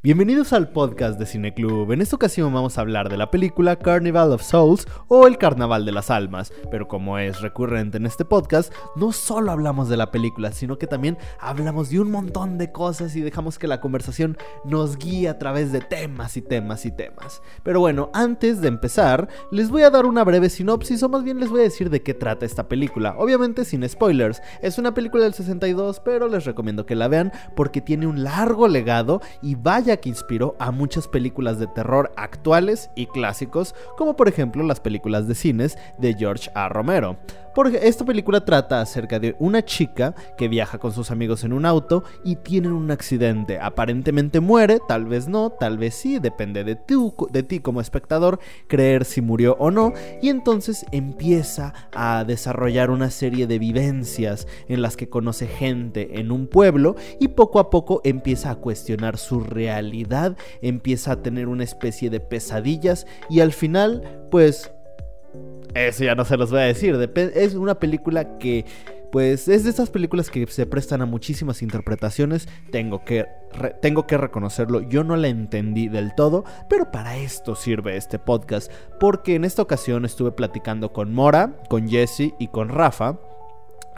Bienvenidos al podcast de Cineclub. En esta ocasión vamos a hablar de la película Carnival of Souls o El Carnaval de las Almas. Pero como es recurrente en este podcast, no solo hablamos de la película, sino que también hablamos de un montón de cosas y dejamos que la conversación nos guíe a través de temas y temas y temas. Pero bueno, antes de empezar, les voy a dar una breve sinopsis o más bien les voy a decir de qué trata esta película. Obviamente sin spoilers. Es una película del 62, pero les recomiendo que la vean porque tiene un largo legado y vaya que inspiró a muchas películas de terror actuales y clásicos, como por ejemplo las películas de cines de George A. Romero. Porque esta película trata acerca de una chica que viaja con sus amigos en un auto y tienen un accidente. Aparentemente muere, tal vez no, tal vez sí, depende de, de ti como espectador creer si murió o no. Y entonces empieza a desarrollar una serie de vivencias en las que conoce gente en un pueblo y poco a poco empieza a cuestionar su realidad, empieza a tener una especie de pesadillas y al final pues eso ya no se los voy a decir. es una película que, pues, es de esas películas que se prestan a muchísimas interpretaciones. Tengo que, tengo que reconocerlo. Yo no la entendí del todo, pero para esto sirve este podcast. Porque en esta ocasión estuve platicando con Mora, con Jesse y con Rafa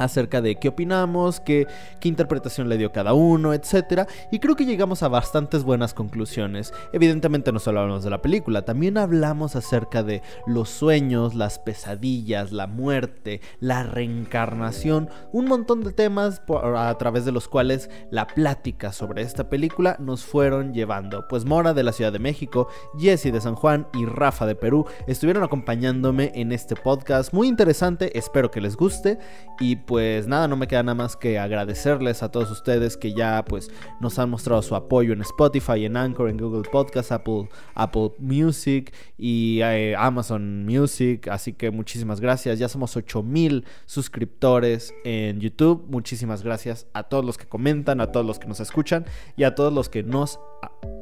acerca de qué opinamos, qué, qué, interpretación le dio cada uno, etc. Y creo que llegamos a bastantes buenas conclusiones. Evidentemente no solo hablamos de la película, también hablamos acerca de los sueños, las pesadillas, la muerte, la reencarnación, un montón de temas a través de los cuales la plática sobre esta película nos fueron llevando. Pues Mora de la Ciudad de México, Jesse de San Juan y Rafa de Perú estuvieron acompañándome en este podcast muy interesante, espero que les guste y pues nada, no me queda nada más que agradecerles a todos ustedes que ya pues nos han mostrado su apoyo en Spotify, en Anchor, en Google Podcast, Apple, Apple Music y eh, Amazon Music. Así que muchísimas gracias. Ya somos 8000 suscriptores en YouTube. Muchísimas gracias a todos los que comentan, a todos los que nos escuchan y a todos los que nos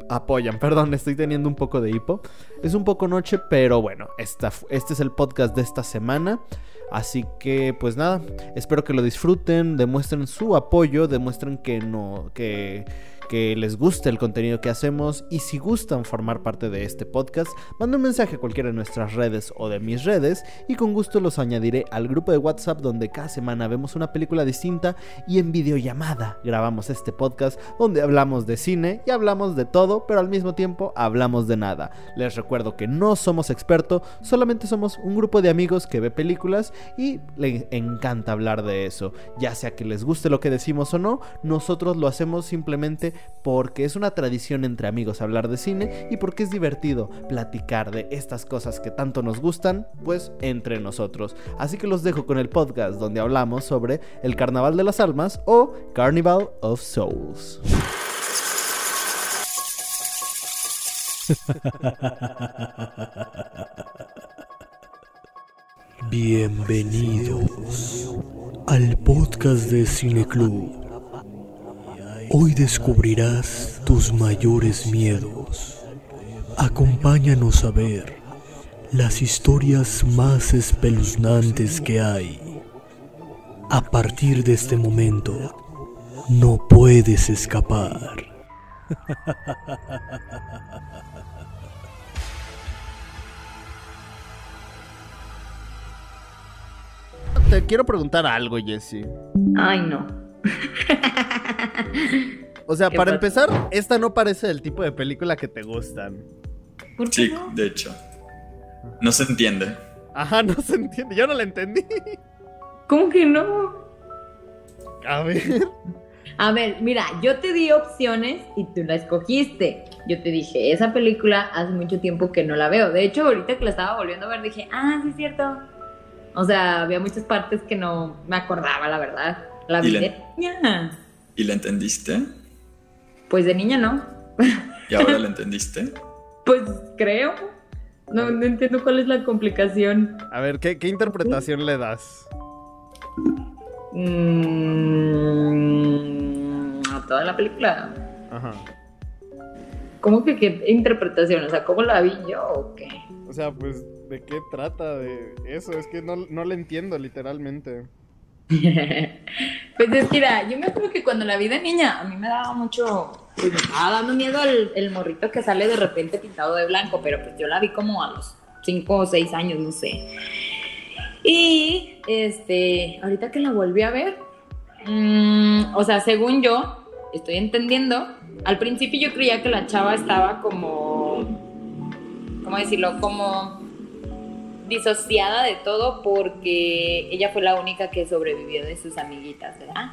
apoyan. Perdón, estoy teniendo un poco de hipo. Es un poco noche, pero bueno, esta, este es el podcast de esta semana. Así que pues nada, espero que lo disfruten, demuestren su apoyo, demuestren que no que que les guste el contenido que hacemos y si gustan formar parte de este podcast, manden un mensaje a cualquiera de nuestras redes o de mis redes y con gusto los añadiré al grupo de WhatsApp donde cada semana vemos una película distinta y en videollamada grabamos este podcast donde hablamos de cine y hablamos de todo, pero al mismo tiempo hablamos de nada. Les recuerdo que no somos expertos, solamente somos un grupo de amigos que ve películas y les encanta hablar de eso, ya sea que les guste lo que decimos o no, nosotros lo hacemos simplemente porque es una tradición entre amigos hablar de cine y porque es divertido platicar de estas cosas que tanto nos gustan, pues entre nosotros. Así que los dejo con el podcast donde hablamos sobre el Carnaval de las Almas o Carnival of Souls. Bienvenidos al podcast de Cine Club Hoy descubrirás tus mayores miedos. Acompáñanos a ver las historias más espeluznantes que hay. A partir de este momento, no puedes escapar. Te quiero preguntar algo, Jesse. Ay, no. o sea, para empezar, esta no parece el tipo de película que te gustan. sí, de hecho. No se entiende. Ajá, no se entiende. Yo no la entendí. ¿Cómo que no? A ver. A ver, mira, yo te di opciones y tú la escogiste. Yo te dije, esa película hace mucho tiempo que no la veo. De hecho, ahorita que la estaba volviendo a ver, dije, ah, sí es cierto. O sea, había muchas partes que no me acordaba, la verdad. La vi de niña. ¿Y la entendiste? Pues de niña no. ¿Y ahora la entendiste? Pues creo. No, entiendo cuál es la complicación. A ver, ¿qué, interpretación le das? Mm, a toda la película. Ajá. ¿Cómo que qué interpretación? O sea, ¿cómo la vi yo o qué? O sea, pues, ¿de qué trata de eso? Es que no, no la entiendo literalmente. pues es que, mira, yo me acuerdo que cuando la vi de niña, a mí me daba mucho, pues me estaba dando miedo el, morrito que sale de repente pintado de blanco, pero pues yo la vi como a los 5 o 6 años, no sé. Y este, ahorita que la volví a ver, mm, o sea, según yo, estoy entendiendo, al principio yo creía que la chava estaba como, ¿cómo decirlo? Como disociada de todo porque ella fue la única que sobrevivió de sus amiguitas, ¿verdad?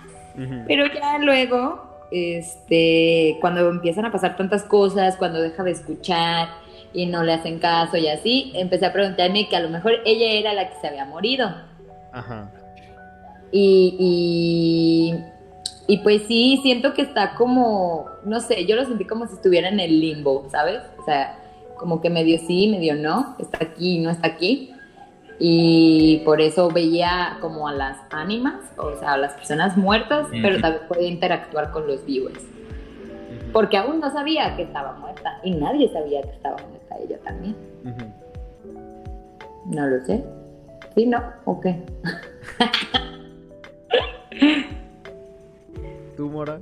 Pero ya luego, este, cuando empiezan a pasar tantas cosas, cuando deja de escuchar y no le hacen caso y así, empecé a preguntarme que a lo mejor ella era la que se había morido. Ajá. Y, y, y pues sí, siento que está como, no sé, yo lo sentí como si estuviera en el limbo, ¿sabes? O sea, como que medio sí, medio no, está aquí, no está aquí. Y por eso veía como a las ánimas, o sea, a las personas muertas, pero también podía interactuar con los vivos. Porque aún no sabía que estaba muerta y nadie sabía que estaba muerta ella también. No lo sé. ¿Sí, no? ¿O qué? ¿Tú, Mora?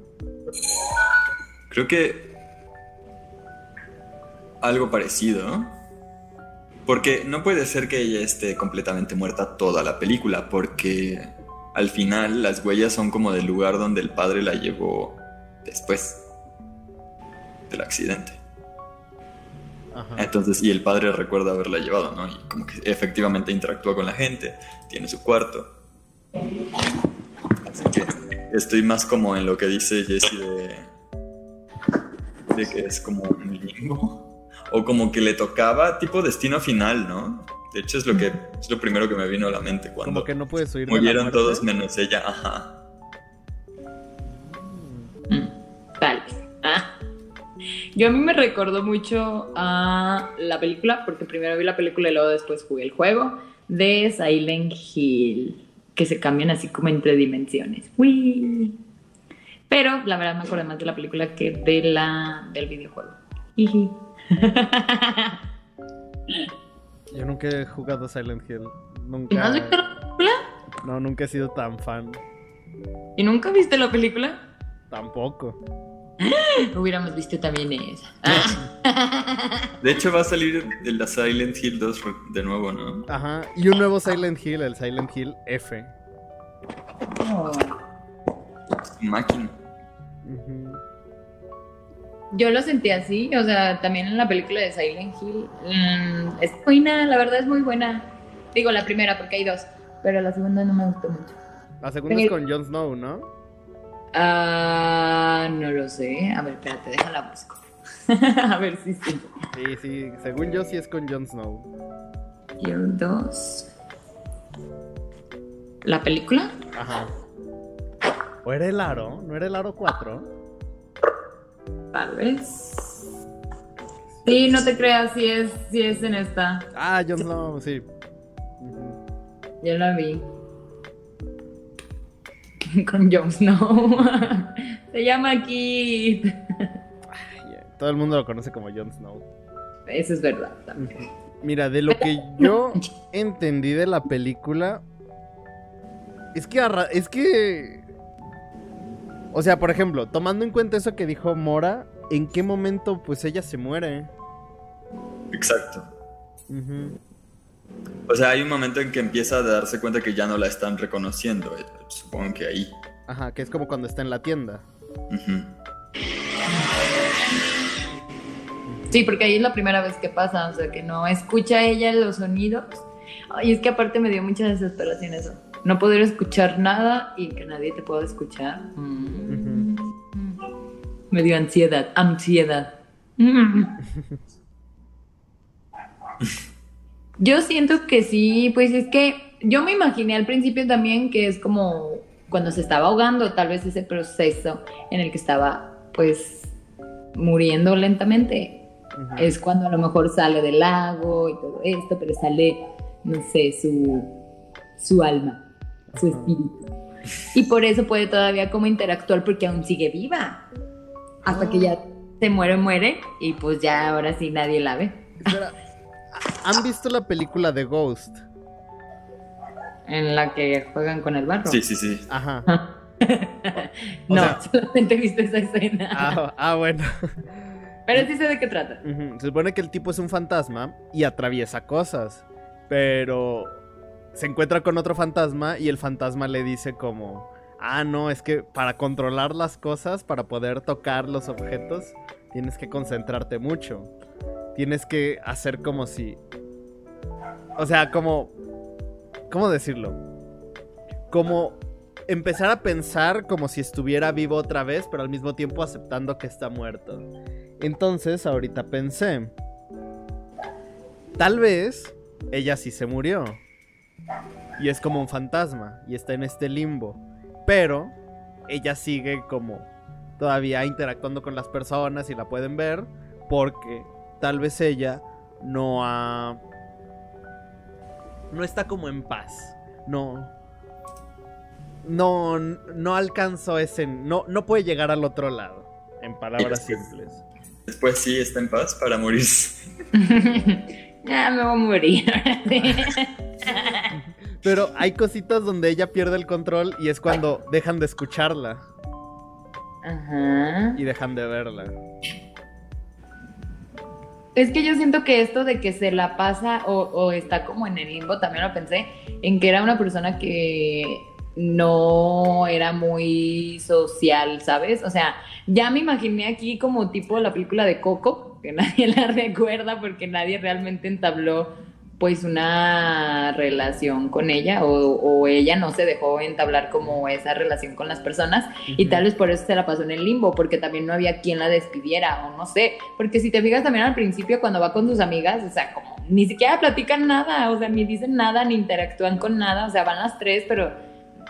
Creo que algo parecido. Porque no puede ser que ella esté completamente muerta toda la película, porque al final las huellas son como del lugar donde el padre la llevó después del accidente. Ajá. Entonces, y el padre recuerda haberla llevado, ¿no? Y como que efectivamente interactúa con la gente, tiene su cuarto. Así que estoy más como en lo que dice Jesse de, de que es como un limbo. O como que le tocaba tipo destino final, ¿no? De hecho, es lo que es lo primero que me vino a la mente cuando Como que no puedes huir de la murieron todos menos ella. Ajá. Mm, Tal vez. Ah. Yo a mí me recordó mucho a la película, porque primero vi la película y luego después jugué el juego, de Silent Hill, que se cambian así como entre dimensiones. Uy. Pero la verdad me acuerdo más de la película que de la, del videojuego. Jiji. Yo nunca he jugado Silent Hill. ¿Y Nunca. no has visto la película? No, nunca he sido tan fan. ¿Y nunca viste la película? Tampoco. Hubiéramos visto también esa. De hecho, va a salir de la Silent Hill 2 de nuevo, ¿no? Ajá. Y un nuevo Silent Hill, el Silent Hill F. Máquina. Ujú. Yo lo sentí así, o sea, también en la película de Silent Hill. mm, es buena, la verdad es muy buena. Digo, la primera, porque hay dos, pero la segunda no me gustó mucho. La segunda es con Jon Snow, ¿no? Ah, no lo sé. A ver, espérate, déjala busco. A ver si sí. Sí, sí. Según yo, sí es con Jon Snow. Hill 2. ¿La película? Ajá. ¿O era el aro? ¿No era el aro 4? Tal vez. Sí, no te creas, si es, si es en esta. Ah, Jon Snow, sí. Yo la vi. Con Jon Snow. Se llama eh, Todo el mundo lo conoce como Jon Snow. Eso es verdad también. Mira, de lo que yo entendí de la película. Es que. Es que. O sea, por ejemplo, tomando en cuenta eso que dijo Mora, ¿en qué momento pues ella se muere? Exacto. O sea, hay un momento en que empieza a darse cuenta que ya no la están reconociendo. eh, Supongo que ahí. Ajá, que es como cuando está en la tienda. Sí, porque ahí es la primera vez que pasa, o sea, que no escucha ella los sonidos. Ay, es que aparte me dio mucha desesperación eso. No poder escuchar nada y que nadie te pueda escuchar. Mm. Me dio ansiedad, ansiedad. Mm. Yo siento que sí, pues es que yo me imaginé al principio también que es como cuando se estaba ahogando, tal vez ese proceso en el que estaba pues muriendo lentamente. Es cuando a lo mejor sale del lago y todo esto, pero sale, no sé, su, su alma, su espíritu. Y por eso puede todavía como interactuar porque aún sigue viva. Hasta que ya se muere, muere y pues ya ahora sí nadie la ve. Espera, ¿Han visto la película de Ghost? En la que juegan con el barro. Sí, sí, sí. Ajá. O no, sea- solamente he visto esa escena. Ah, ah, bueno. Pero sí sé de qué trata. Se supone que el tipo es un fantasma y atraviesa cosas. Pero se encuentra con otro fantasma y el fantasma le dice como... Ah, no, es que para controlar las cosas, para poder tocar los objetos, tienes que concentrarte mucho. Tienes que hacer como si... O sea, como... ¿Cómo decirlo? Como empezar a pensar como si estuviera vivo otra vez, pero al mismo tiempo aceptando que está muerto. Entonces, ahorita pensé, tal vez ella sí se murió. Y es como un fantasma y está en este limbo. Pero ella sigue como todavía interactuando con las personas y la pueden ver porque tal vez ella no ha no está como en paz. No no no alcanzó ese no no puede llegar al otro lado en palabras después- simples. Después sí está en paz para morirse. ya me voy a morir. Pero hay cositas donde ella pierde el control y es cuando dejan de escucharla Ajá. y dejan de verla. Es que yo siento que esto de que se la pasa o, o está como en el limbo, también lo pensé, en que era una persona que no era muy social, ¿sabes? O sea, ya me imaginé aquí como tipo la película de Coco, que nadie la recuerda porque nadie realmente entabló pues una relación con ella o, o ella no se dejó entablar como esa relación con las personas y tal vez por eso se la pasó en el limbo, porque también no había quien la despidiera, o no sé, porque si te fijas también al principio cuando va con sus amigas, o sea, como ni siquiera platican nada, o sea, ni dicen nada, ni interactúan con nada, o sea, van las tres, pero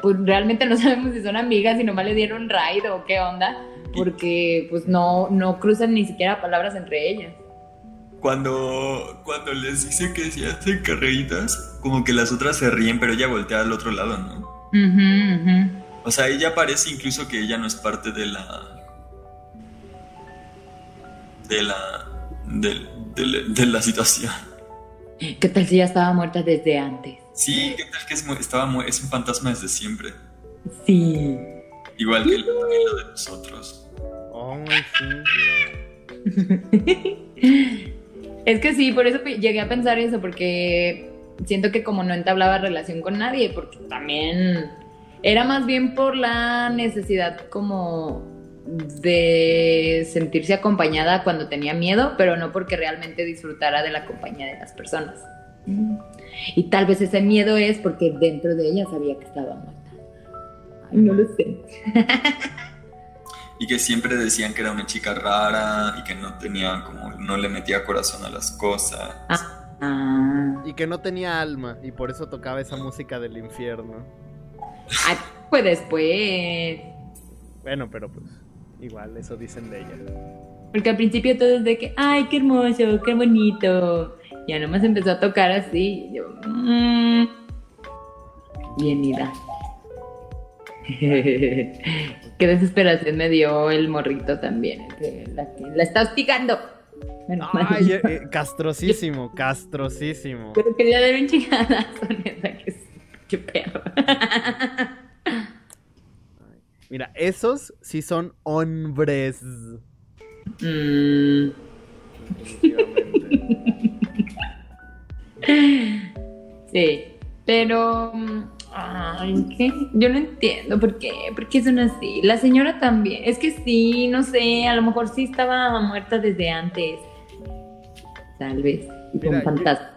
pues realmente no sabemos si son amigas, si nomás le dieron ride o qué onda, porque pues no, no cruzan ni siquiera palabras entre ellas. Cuando, cuando les dice que se hacen carreritas, como que las otras se ríen, pero ella voltea al otro lado, ¿no? O sea, ella parece incluso que ella no es parte de la. de la. de, de la- de la situación. ¿Qué tal si ya estaba muerta desde antes? Sí, ¿qué tal que es, estaba mu- es un fantasma desde siempre? Sí. Igual que también lo de nosotros. Ay, sí. Es que sí, por eso llegué a pensar eso, porque siento que como no entablaba relación con nadie, porque también era más bien por la necesidad como de sentirse acompañada cuando tenía miedo, pero no porque realmente disfrutara de la compañía de las personas. Mm. Y tal vez ese miedo es porque dentro de ella sabía que estaba muerta. Ay, no lo sé. Y que siempre decían que era una chica rara y que no tenía como. no le metía corazón a las cosas. Ah. Y que no tenía alma y por eso tocaba esa música del infierno. Ay, pues después. Bueno, pero pues igual eso dicen de ella. Porque al principio todo es de que, ay, qué hermoso, qué bonito. Ya nomás empezó a tocar así. y yo, mm, bien ida. qué desesperación me dio el morrito también. que La, la está hostigando. Mal. Ay, eh, eh, castrosísimo, castrosísimo. Pero quería dar un chingadazo, neta, que qué perro. Mira, esos sí son hombres. Mm. Sí, pero. Yo no entiendo por qué. ¿Por qué son así? La señora también. Es que sí, no sé. A lo mejor sí estaba muerta desde antes. Tal vez. Mira, un fantasma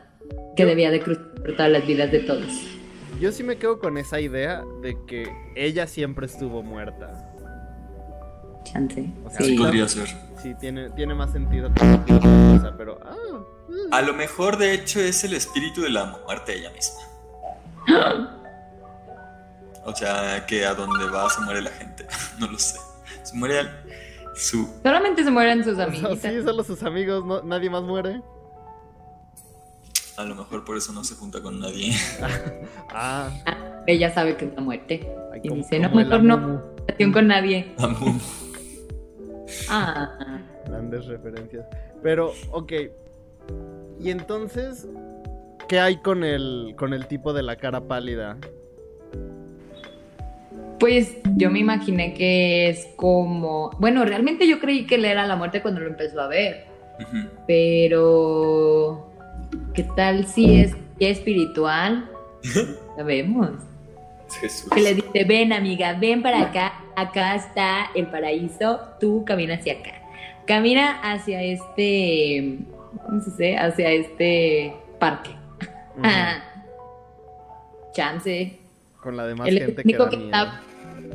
que yo- debía de cruzar por todas las vidas de todos. Yo sí me quedo con esa idea de que ella siempre estuvo muerta. Chance. O sea, Sí, podría ser. Sí, tiene, tiene más sentido que cosa, pero. Ah, mm. A lo mejor, de hecho, es el espíritu de la muerte ella misma. O sea, que a donde va se muere la gente. No lo sé. Se muere al- su. Solamente se mueren sus amiguitas. sí, solo sus amigos, no- nadie más muere. A lo mejor por eso no se junta con nadie. Ah, Ella sabe que es la muerte. ay, Y dice, no, el mejor no. Relación con nadie. Amu. Ah. Grandes referencias. Pero, ok. Y entonces, ¿qué hay con el, con el tipo de la cara pálida? Pues yo me imaginé que es como. Bueno, realmente yo creí que él era la muerte cuando lo empezó a ver. Pero. ¿Qué tal si es ya espiritual? Sabemos. Es Jesús. Que le dice: Ven, amiga, ven para acá. Acá está el paraíso. Tú camina hacia acá. Camina hacia este. ¿Cómo se dice? Hacia este parque. Chance. Con la demás el gente que da que está,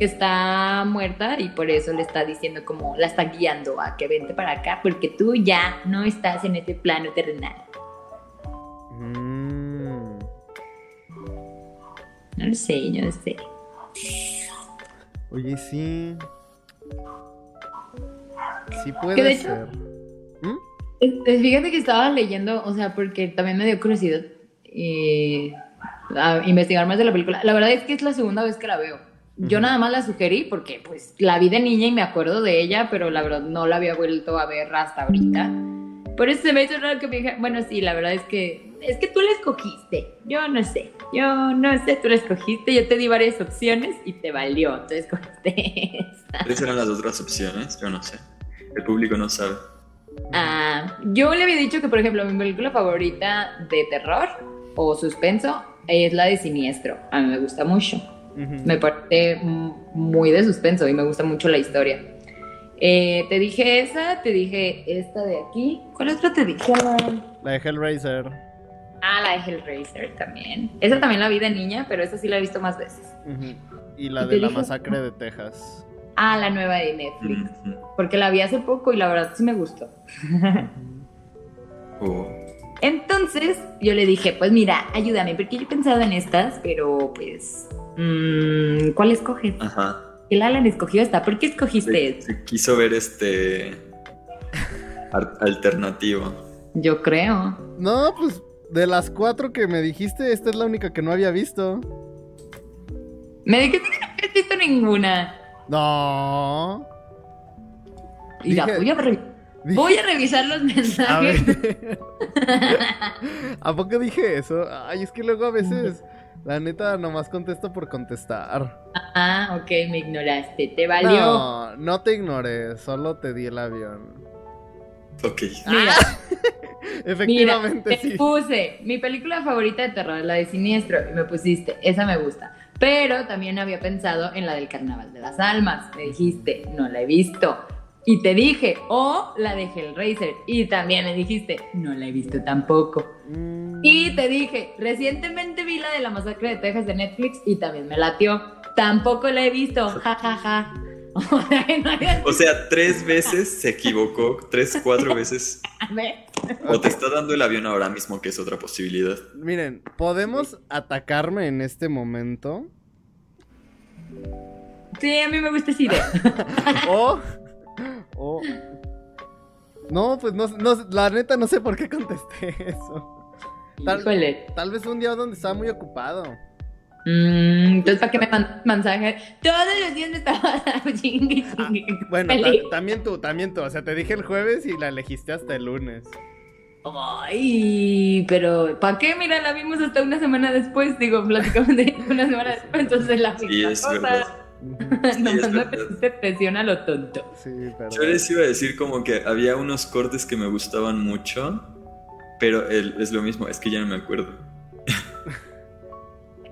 que está muerta y por eso le está diciendo como la está guiando a que vente para acá porque tú ya no estás en este plano terrenal. Mm. No lo sé, no sé. Oye, sí. Sí Que puede de hecho- ser. ¿Mm? Este, Fíjate que estaba leyendo, o sea, porque también me dio curiosidad eh, a investigar más de la película. La verdad es que es la segunda vez que la veo. Yo nada más la sugerí porque pues la vi de niña y me acuerdo de ella, pero la verdad no la había vuelto a ver hasta ahorita. Por eso se me hizo raro que me dije, bueno, sí, la verdad es que es que tú la escogiste. Yo no sé. Yo no sé, tú la escogiste. Yo te di varias opciones y te valió. Tú escogiste. ¿Cuáles eran las otras opciones? Yo no sé. El público no sabe. Ah, yo le había dicho que, por ejemplo, mi película favorita de terror o suspenso es la de Siniestro. A mí me gusta mucho. Me parece muy de suspenso y me gusta mucho la historia. Eh, te dije esa, te dije esta de aquí. ¿Cuál otra te dije? La de Hellraiser. Ah, la de Hellraiser también. Esa también la vi de niña, pero esa sí la he visto más veces. Y la ¿Y de la dije? masacre de Texas. Ah, la nueva de Netflix. Porque la vi hace poco y la verdad sí me gustó. Oh. Entonces yo le dije, pues mira, ayúdame, porque yo he pensado en estas, pero pues, mm, ¿cuál escoges? Ajá. El Alan escogió esta, ¿por qué escogiste Se, esta? se quiso ver este. alternativo. Yo creo. No, pues de las cuatro que me dijiste, esta es la única que no había visto. Me dijiste que no habías visto ninguna. No. Y voy a, re- Dije- voy a revisar los A mensajes. ver. ¿A poco dije eso? Ay, es que luego a veces, la neta, nomás contesto por contestar. ah, ok, me ignoraste. Te valió. No, no te ignoré, solo te di el avión. Ok. Mira, Efectivamente, Mira, te sí. puse mi película favorita de terror, la de Siniestro, y me pusiste, esa me gusta. Pero también había pensado en la del Carnaval de las Almas. Me dijiste, no la he visto. Y te dije, o la de Hellraiser. Y también me dijiste, no la he visto tampoco. Mm, Y te dije, recientemente vi la de la masacre de Texas de Netflix y también me latió. Tampoco la he visto, ja, ja, ja. O sea, no había- O sea, tres veces se equivocó, tres, cuatro veces. ¿Ves? O te está dando el avión ahora mismo, que es otra posibilidad. Miren, podemos atacarme en este momento. Sí, a mí me gusta esa idea. O. O. No, pues no, no, la neta no sé por qué contesté eso. Tal, Híjole. tal vez un día donde estaba muy ocupado. Mm, entonces, ¿para qué me mandas mensaje? Todos los días me estaba chingue, chingue. Bueno, ta- también tú, también tú. O sea, te dije el jueves y la elegiste hasta el lunes. Ay, pero ¿para qué? Mira, la vimos hasta una semana después. Digo, platicamos de una semana después, entonces la Sí, misma es cosa. Sí, Nomás es me verdad. pusiste presión a lo tonto. Sí. Yo les iba a decir como que había unos cortes que me gustaban mucho, pero el- es lo mismo, es que ya no me acuerdo.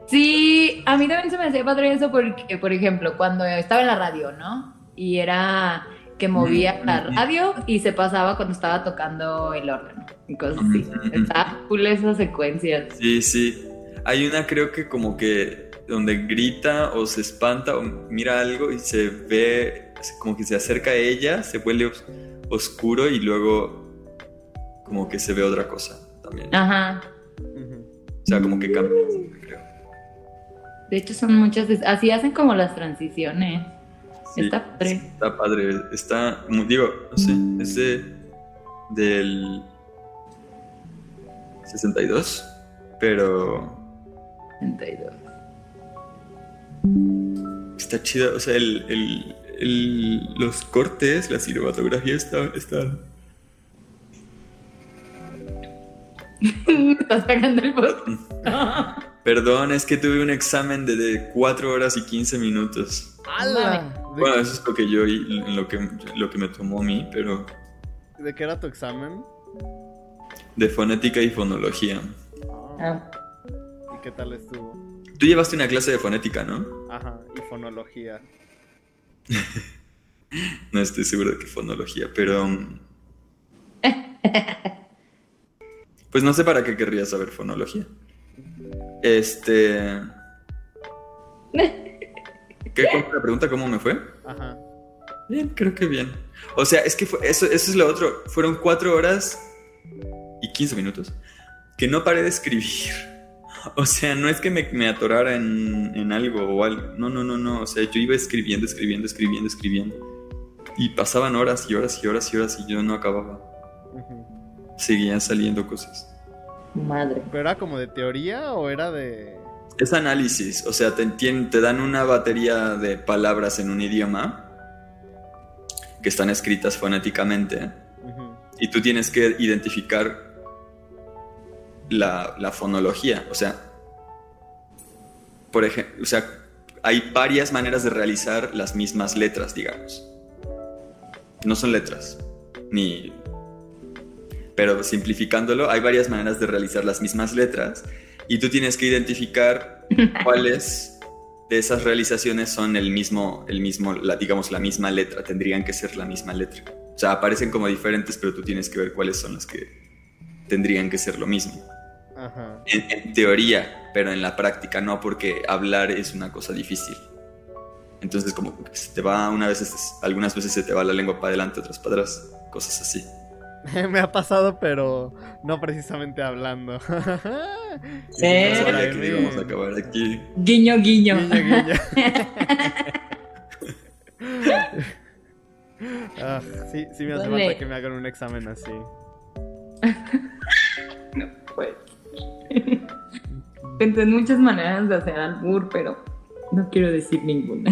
Sí, a mí también se me hacía padre eso porque, por ejemplo, cuando estaba en la radio, ¿no? Y era que movía Mm, la mm, mm. radio y se pasaba cuando estaba tocando el órgano y cosas así. Está cool esas secuencias. Sí, sí. Hay una creo que como que donde grita o se espanta o mira algo y se ve como que se acerca a ella, se vuelve os- oscuro y luego como que se ve otra cosa también. Ajá. O sea, como que cambia, creo. De hecho, son muchas. Así hacen como las transiciones. Sí, Está padre. Está padre. Está, digo, no sé, es de, del 62, pero 32. está chida. O sea, el, el- el- los cortes, la cinematografía está, está, Estás pegando el bot. Perdón, es que tuve un examen de, de 4 horas y 15 minutos. ¡Hala! ¿De, Bueno, eso es lo que yo y lo que, lo que me tomó a mí, pero de qué era tu examen? de fonética y fonología. Ah, ¿Y qué tal estuvo? Tú llevaste una clase de fonética, ¿no? Ajá, y fonología. No estoy seguro de que fonología, pero... Pues no sé para qué querrías saber fonología. Este... ¿Qué ¿Cuál fue la pregunta? ¿Cómo me fue? Ajá. Bien, creo que bien. O sea, es que fue- eso, eso es lo otro. Fueron cuatro horas y 15 minutos que no paré de escribir. O sea, no es que me, me atorara en, en algo o algo. No, no, no, no. O sea, yo iba escribiendo, escribiendo, escribiendo, escribiendo. Y pasaban horas y horas y horas y horas y yo no acababa. Seguían saliendo cosas. madre. ¿Pero era como de teoría o era de...? Es análisis. O sea, te, te dan una batería de palabras en un idioma que están escritas fonéticamente. Y tú tienes que identificar la, la fonología. O sea, por ejemplo, o sea, hay varias maneras de realizar las mismas letras, digamos. No son letras, ni... Pero simplificándolo, hay varias maneras de realizar las mismas letras y tú tienes que identificar cuáles de esas realizaciones son el mismo, el mismo, la, digamos, la misma letra, tendrían que ser la misma letra. O sea, aparecen como diferentes, pero tú tienes que ver cuáles son las que tendrían que ser lo mismo. Ajá. En, en teoría, pero en la práctica no, porque hablar es una cosa difícil. Entonces, como que se te va, una vez, algunas veces se te va la lengua para adelante, otras para atrás, cosas así. Me ha pasado, pero no precisamente hablando. Sí. Que íbamos a acabar aquí. Guiño, guiño. Guiño, guiño. Ah, sí, sí me hace falta que me hagan un examen así. Pues. Pensé en muchas maneras de hacer albur, pero no quiero decir ninguna.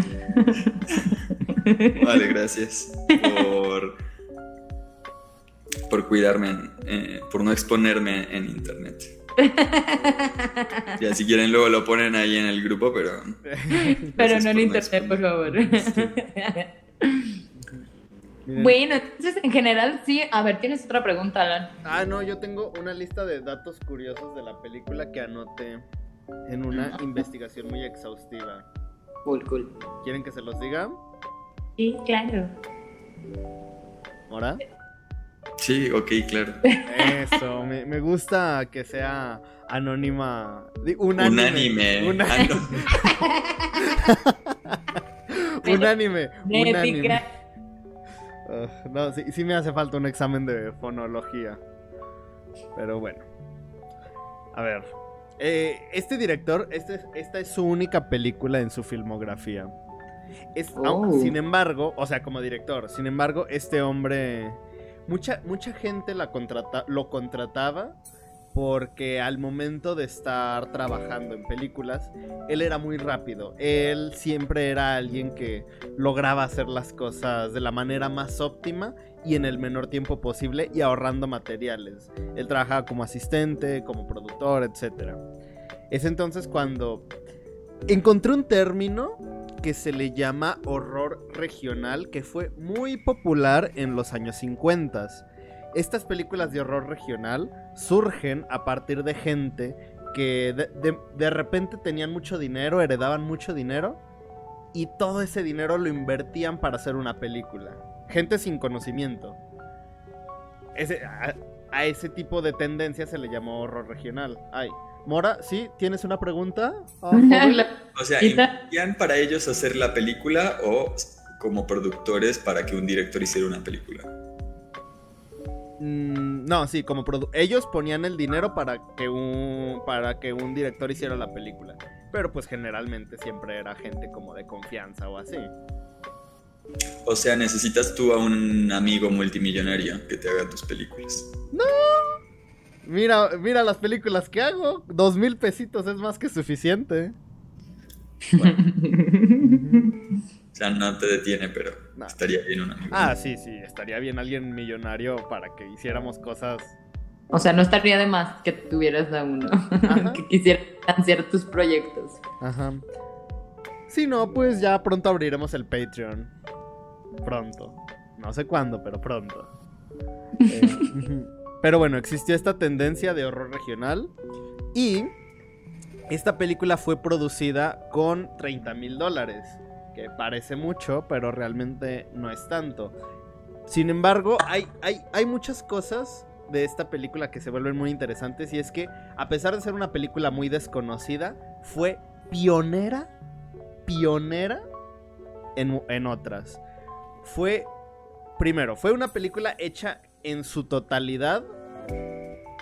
Vale, gracias por, por cuidarme, en- eh, por no exponerme en internet. Ya si quieren luego lo ponen ahí en el grupo, pero... Pero no en internet, por favor. Bueno, entonces en general sí. A ver, tienes otra pregunta, Alan. Ah, no, yo tengo una lista de datos curiosos de la película que anoté en una investigación muy exhaustiva. Cool, cool. ¿Quieren que se los diga? Sí, claro. ¿Ahora? Sí, ok, claro. Eso, me, me gusta que sea anónima. Unánime. Unánime. Unánime. Unánime. no, sí, sí me hace falta un examen de fonología. Pero bueno. A ver. Eh, este director, este, esta es su única película en su filmografía. Es- Oh. Sin embargo, o sea, como director, sin embargo, este hombre. Mucha, mucha gente lo contrataba porque al momento de estar trabajando en películas, él era muy rápido. Él siempre era alguien que lograba hacer las cosas de la manera más óptima y en el menor tiempo posible y ahorrando materiales. Él trabajaba como asistente, como productor, etc. Es entonces cuando encontré un término que se le llama horror regional que fue muy popular en los años 50. Estas películas de horror regional surgen a partir de gente que de, repente tenían mucho dinero, heredaban mucho dinero y todo ese dinero lo invertían para hacer una película. Gente sin conocimiento. A ese tipo de tendencia se le llamó horror regional. Ay, Mora, ¿sí? ¿Tienes una pregunta? O sea, ¿invertían para ellos hacer la película o como productores para que un director hiciera una película? Mm, no, sí, como ellos ponían el dinero para que un para que un director hiciera la película. Pero pues generalmente siempre era gente como de confianza o así. O sea, necesitas tú a un amigo multimillonario que te haga tus películas. Mira, mira las películas que hago. Dos mil pesitos es más que suficiente. O sea, no te detiene, pero No. estaría bien un amigo. Ah, sí, sí, estaría bien alguien millonario para que hiciéramos cosas O sea, no estaría de más que tuvieras a uno, que quisiera financiar tus proyectos. Ajá. Si no, pues ya pronto abriremos el Patreon. Pronto. No sé cuándo, pero pronto. Eh. Pero bueno, existió esta tendencia de horror regional. Y esta película fue producida con 30 mil dólares. Que parece mucho, pero realmente no es tanto. Sin embargo, hay, hay, hay muchas cosas de esta película que se vuelven muy interesantes. Y es que, a pesar de ser una película muy desconocida, fue pionera, pionera en, en otras. Fue, primero, fue una película hecha en su totalidad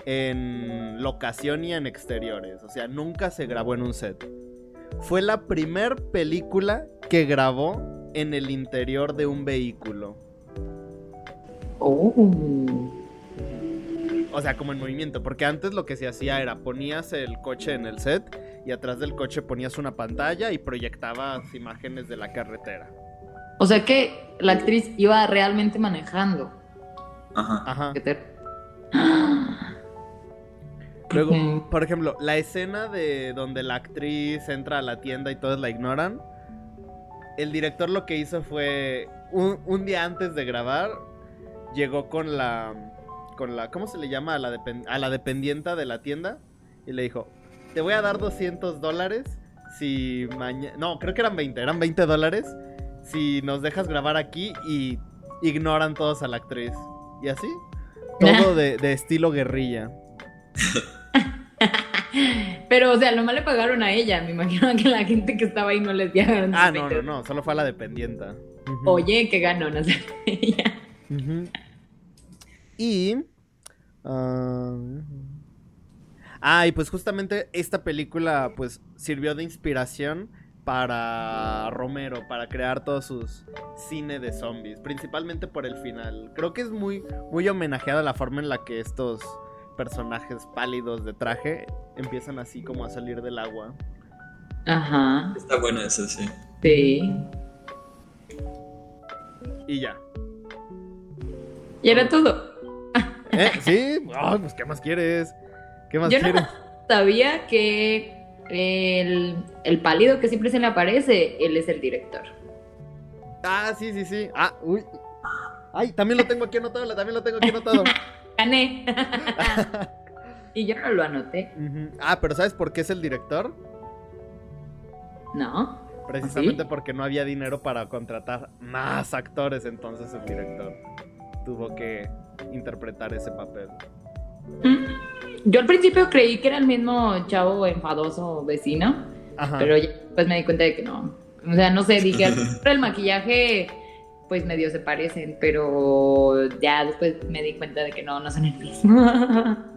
en locación y en exteriores. O sea, nunca se grabó en un set. Fue la primer película que grabó en el interior de un vehículo. Oh. O sea, como en movimiento. Porque antes lo que se hacía era ponías el coche en el set y atrás del coche ponías una pantalla y proyectabas imágenes de la carretera. O sea que la actriz iba realmente manejando. Ajá. Ajá. Que te- Luego, por ejemplo, la escena de donde la actriz entra a la tienda y todos la ignoran. El director lo que hizo fue un, un día antes de grabar llegó con la con la ¿cómo se le llama a la a la dependienta de la tienda y le dijo te voy a dar 200 dólares si mañana no creo que eran 20 eran 20 dólares si nos dejas grabar aquí y ignoran todos a la actriz y así todo de, de estilo guerrilla Pero, o sea, nomás le pagaron a ella. Me imagino que la gente que estaba ahí no les dieron. Ah, no, no, no, solo fue a la dependienta. Ujú. Oye, qué ganó, no sé. ella. Ujú. Y. ah, ah, y pues justamente esta película pues sirvió de inspiración para Romero, para crear todos sus cine de zombies, principalmente por el final. Creo que es muy, muy homenajeada la forma en la que estos personajes pálidos de traje empiezan así como a salir del agua. Ajá, Está bueno eso, sí. sí. Y ya. Y era todo. ¿Eh? ¿Sí? Pues ¿qué más quieres? ¿Qué más Yo quieres? no sabía que el, el pálido que siempre se le aparece, él es el director. Ah, sí, sí, sí. Ah, uy. Ay, también lo tengo aquí anotado, también lo tengo aquí anotado. Gané. y yo no lo anoté. Ah, pero ¿sabes por qué es el director? ¿no? Precisamente ¿Sí? porque no había dinero para contratar más actores, entonces el director tuvo que interpretar ese papel. Mm, Yo al principio creí que era el mismo chavo enfadoso vecino, Ajá. pero ya después me di cuenta de que no. O sea, no sé, dije, el maquillaje, pues medio se parecen, pero ya después me di cuenta de que no, no son el mismo.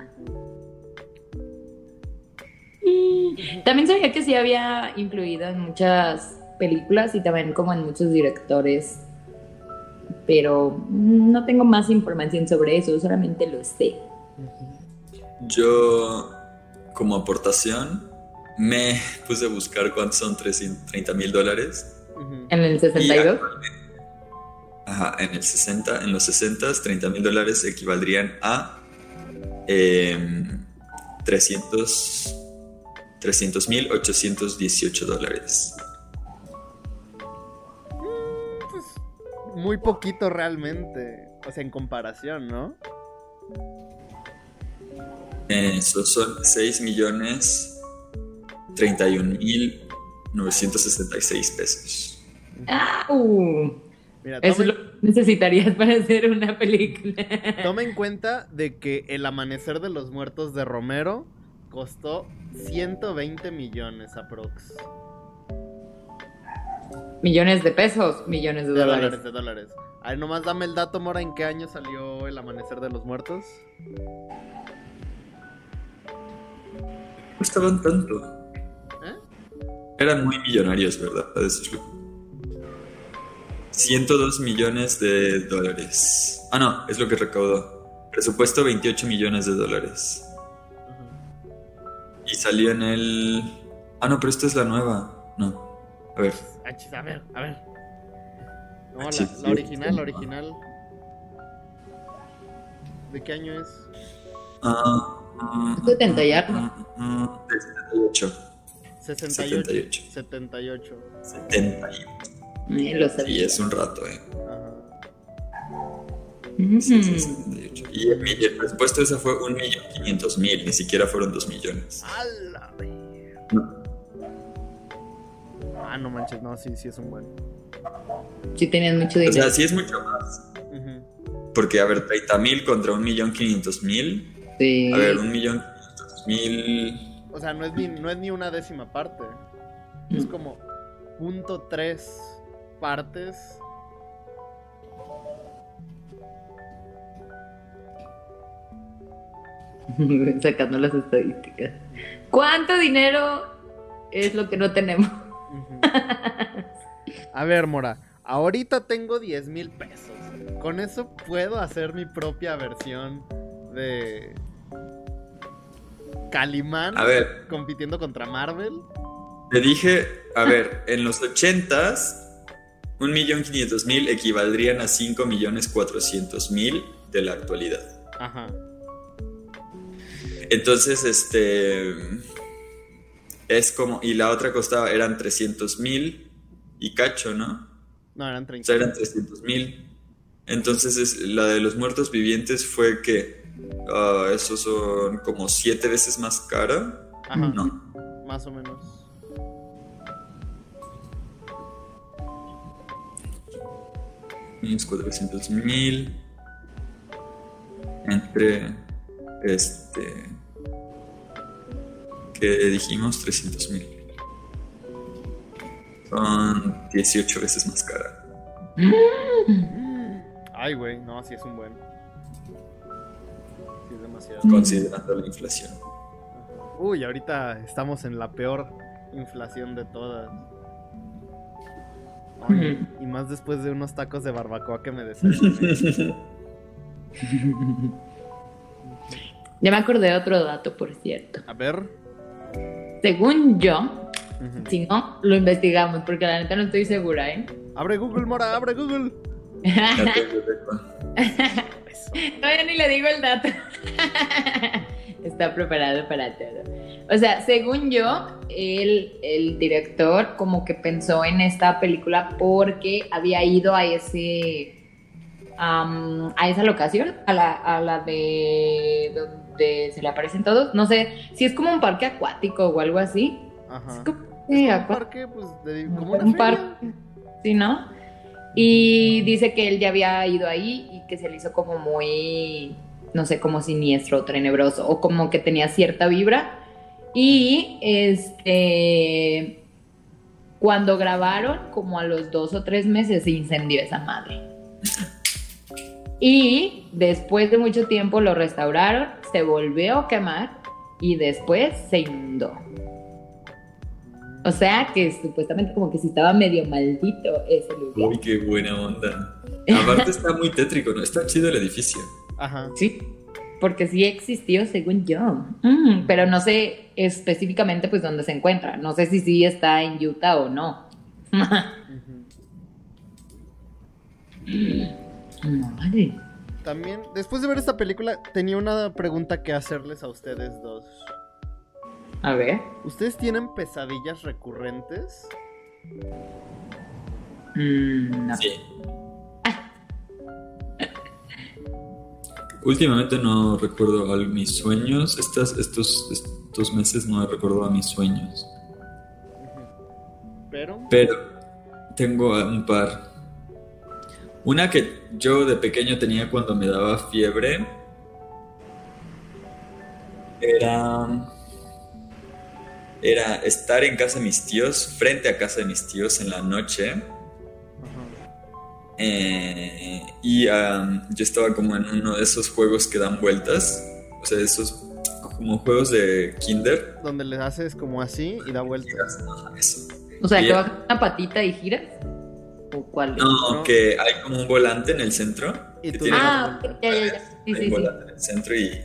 Y también sabía que sí había influido en muchas películas y también como en muchos directores, pero no tengo más información sobre eso, solamente lo sé. Yo, como aportación, me puse a buscar cuántos son 330 mil dólares. En el Y 62. actualmente- Ajá, en el 60, en los 60, 30 mil dólares equivaldrían a em, 300 mil 818 dólares. Pues, muy poquito realmente. O sea, en comparación, ¿no? Esos son 6 millones 31 mil 966 pesos. ¡Au! Mira, Eso toma, es lo que necesitarías para hacer una película. toma en cuenta de que El Amanecer de los Muertos de Romero costó 120 millones aprox. Millones de pesos, millones de De dólares. dólares, de dólares. A ver, nomás dame el dato, Mora, ¿en qué año salió El Amanecer de los Muertos? No estaban tanto. ¿Eh? Eran muy millonarios, ¿verdad? Eso es lo- 102 millones de dólares. Ah, no, es lo que recaudó. Presupuesto 28 millones de dólares. Y salió en el... Ah, no, pero esta es la nueva. No. A ver. Ah, a ver, a ver. No, Ah, la, la original, la original. ¿De qué año es? Ah, 70 y algo. ah, ah, 78. 68. 78. 78. 78. Eh, lo Sí, sabía. es un rato, eh. Ajá. 78. Y el, y el presupuesto de esa fue 1.500.000, ni siquiera fueron 2 millones. ¡Hala! No. Ah, no manches, no, sí, sí es un buen. Sí tenían mucho O dinero. sea, sí es mucho más. Ujú. Porque, a ver, 30.000 contra 1.500.000. Sí. A ver, 1.500.000. O sea, no es, ni, no es ni una décima parte. Es como punto tres partes. Sacando las estadísticas. ¿Cuánto dinero es lo que no tenemos? A ver, Mora, ahorita tengo 10 mil pesos. Con eso puedo hacer mi propia versión de Calimán A ver, compitiendo contra Marvel. te dije, a ver, en los 80s, 1.500.000 equivaldrían a 5.400.000 de la actualidad. Ajá. Entonces, este. Es como. Y la otra costaba, eran 300.000 y cacho, ¿no? No, eran O 30. sea, eran 300.000. Entonces, es- la de los muertos vivientes fue que. Ah, esos son como siete veces más cara. Ajá, No. más o menos. Unos 400 mil. Entre. Este. ¿Qué dijimos? 300 mil. Son 18 veces más cara. Ay, güey, no, sí es un buen. Sí es demasiado. Considerando la inflación. Uy, ahorita estamos en la peor inflación de todas. Ay, y más después de unos tacos de barbacoa que me desayuné. Ya me acordé de otro dato, por cierto. A ver. Según yo, si no, lo investigamos, porque la neta no estoy segura, ¿eh? Abre Google, Mora, abre Google. Todavía ni le digo el dato. Está preparado para todo. O sea, según yo, el, el director como que pensó en esta película porque había ido a ese am, a esa locación, a la, a la de donde se le aparecen todos. No sé si es como un parque acuático o algo así. Ajá. Es como- sí, un acuático. parque, pues, de, como un parque, ¿sí, no? Y dice que él ya había ido ahí y que se le hizo como muy, no sé, como siniestro, tenebroso, o como que tenía cierta vibra. Y este, cuando grabaron, como a los dos o tres meses se incendió esa madre. Y después de mucho tiempo lo restauraron, se volvió a quemar y después se inundó. O sea que supuestamente como que si estaba medio maldito ese lugar. Uy, qué buena onda. Aparte está muy tétrico, ¿no? Está chido el edificio. Ajá. Sí, porque sí existió según yo. Mm, pero no sé específicamente pues dónde se encuentra. No sé si sí está en Utah o no. Madre. También, después de ver esta película, tenía una pregunta que hacerles a ustedes dos. A ver. ¿Ustedes tienen pesadillas recurrentes? Mm, no. Sí. Últimamente no recuerdo al- mis sueños. Estas, estos, estos meses no recuerdo a mis sueños. Pero. Pero tengo un par. Una que yo de pequeño tenía cuando me daba fiebre. Era. Era estar en casa de mis tíos, frente a casa de mis tíos en la noche. Ajá. Eh, y am, yo estaba como en uno de esos juegos que dan vueltas. O sea, esos como juegos de kinder. Donde le haces como así y da vueltas. Ajá, eso. O sea, que Bien. bajas una patita y giras. ¿O cuál? No, No. que hay como un volante en el centro. Y que tú tiene- Ah, ok, ya, ya, ya. Sí, hay sí, un sí. volante en el centro y,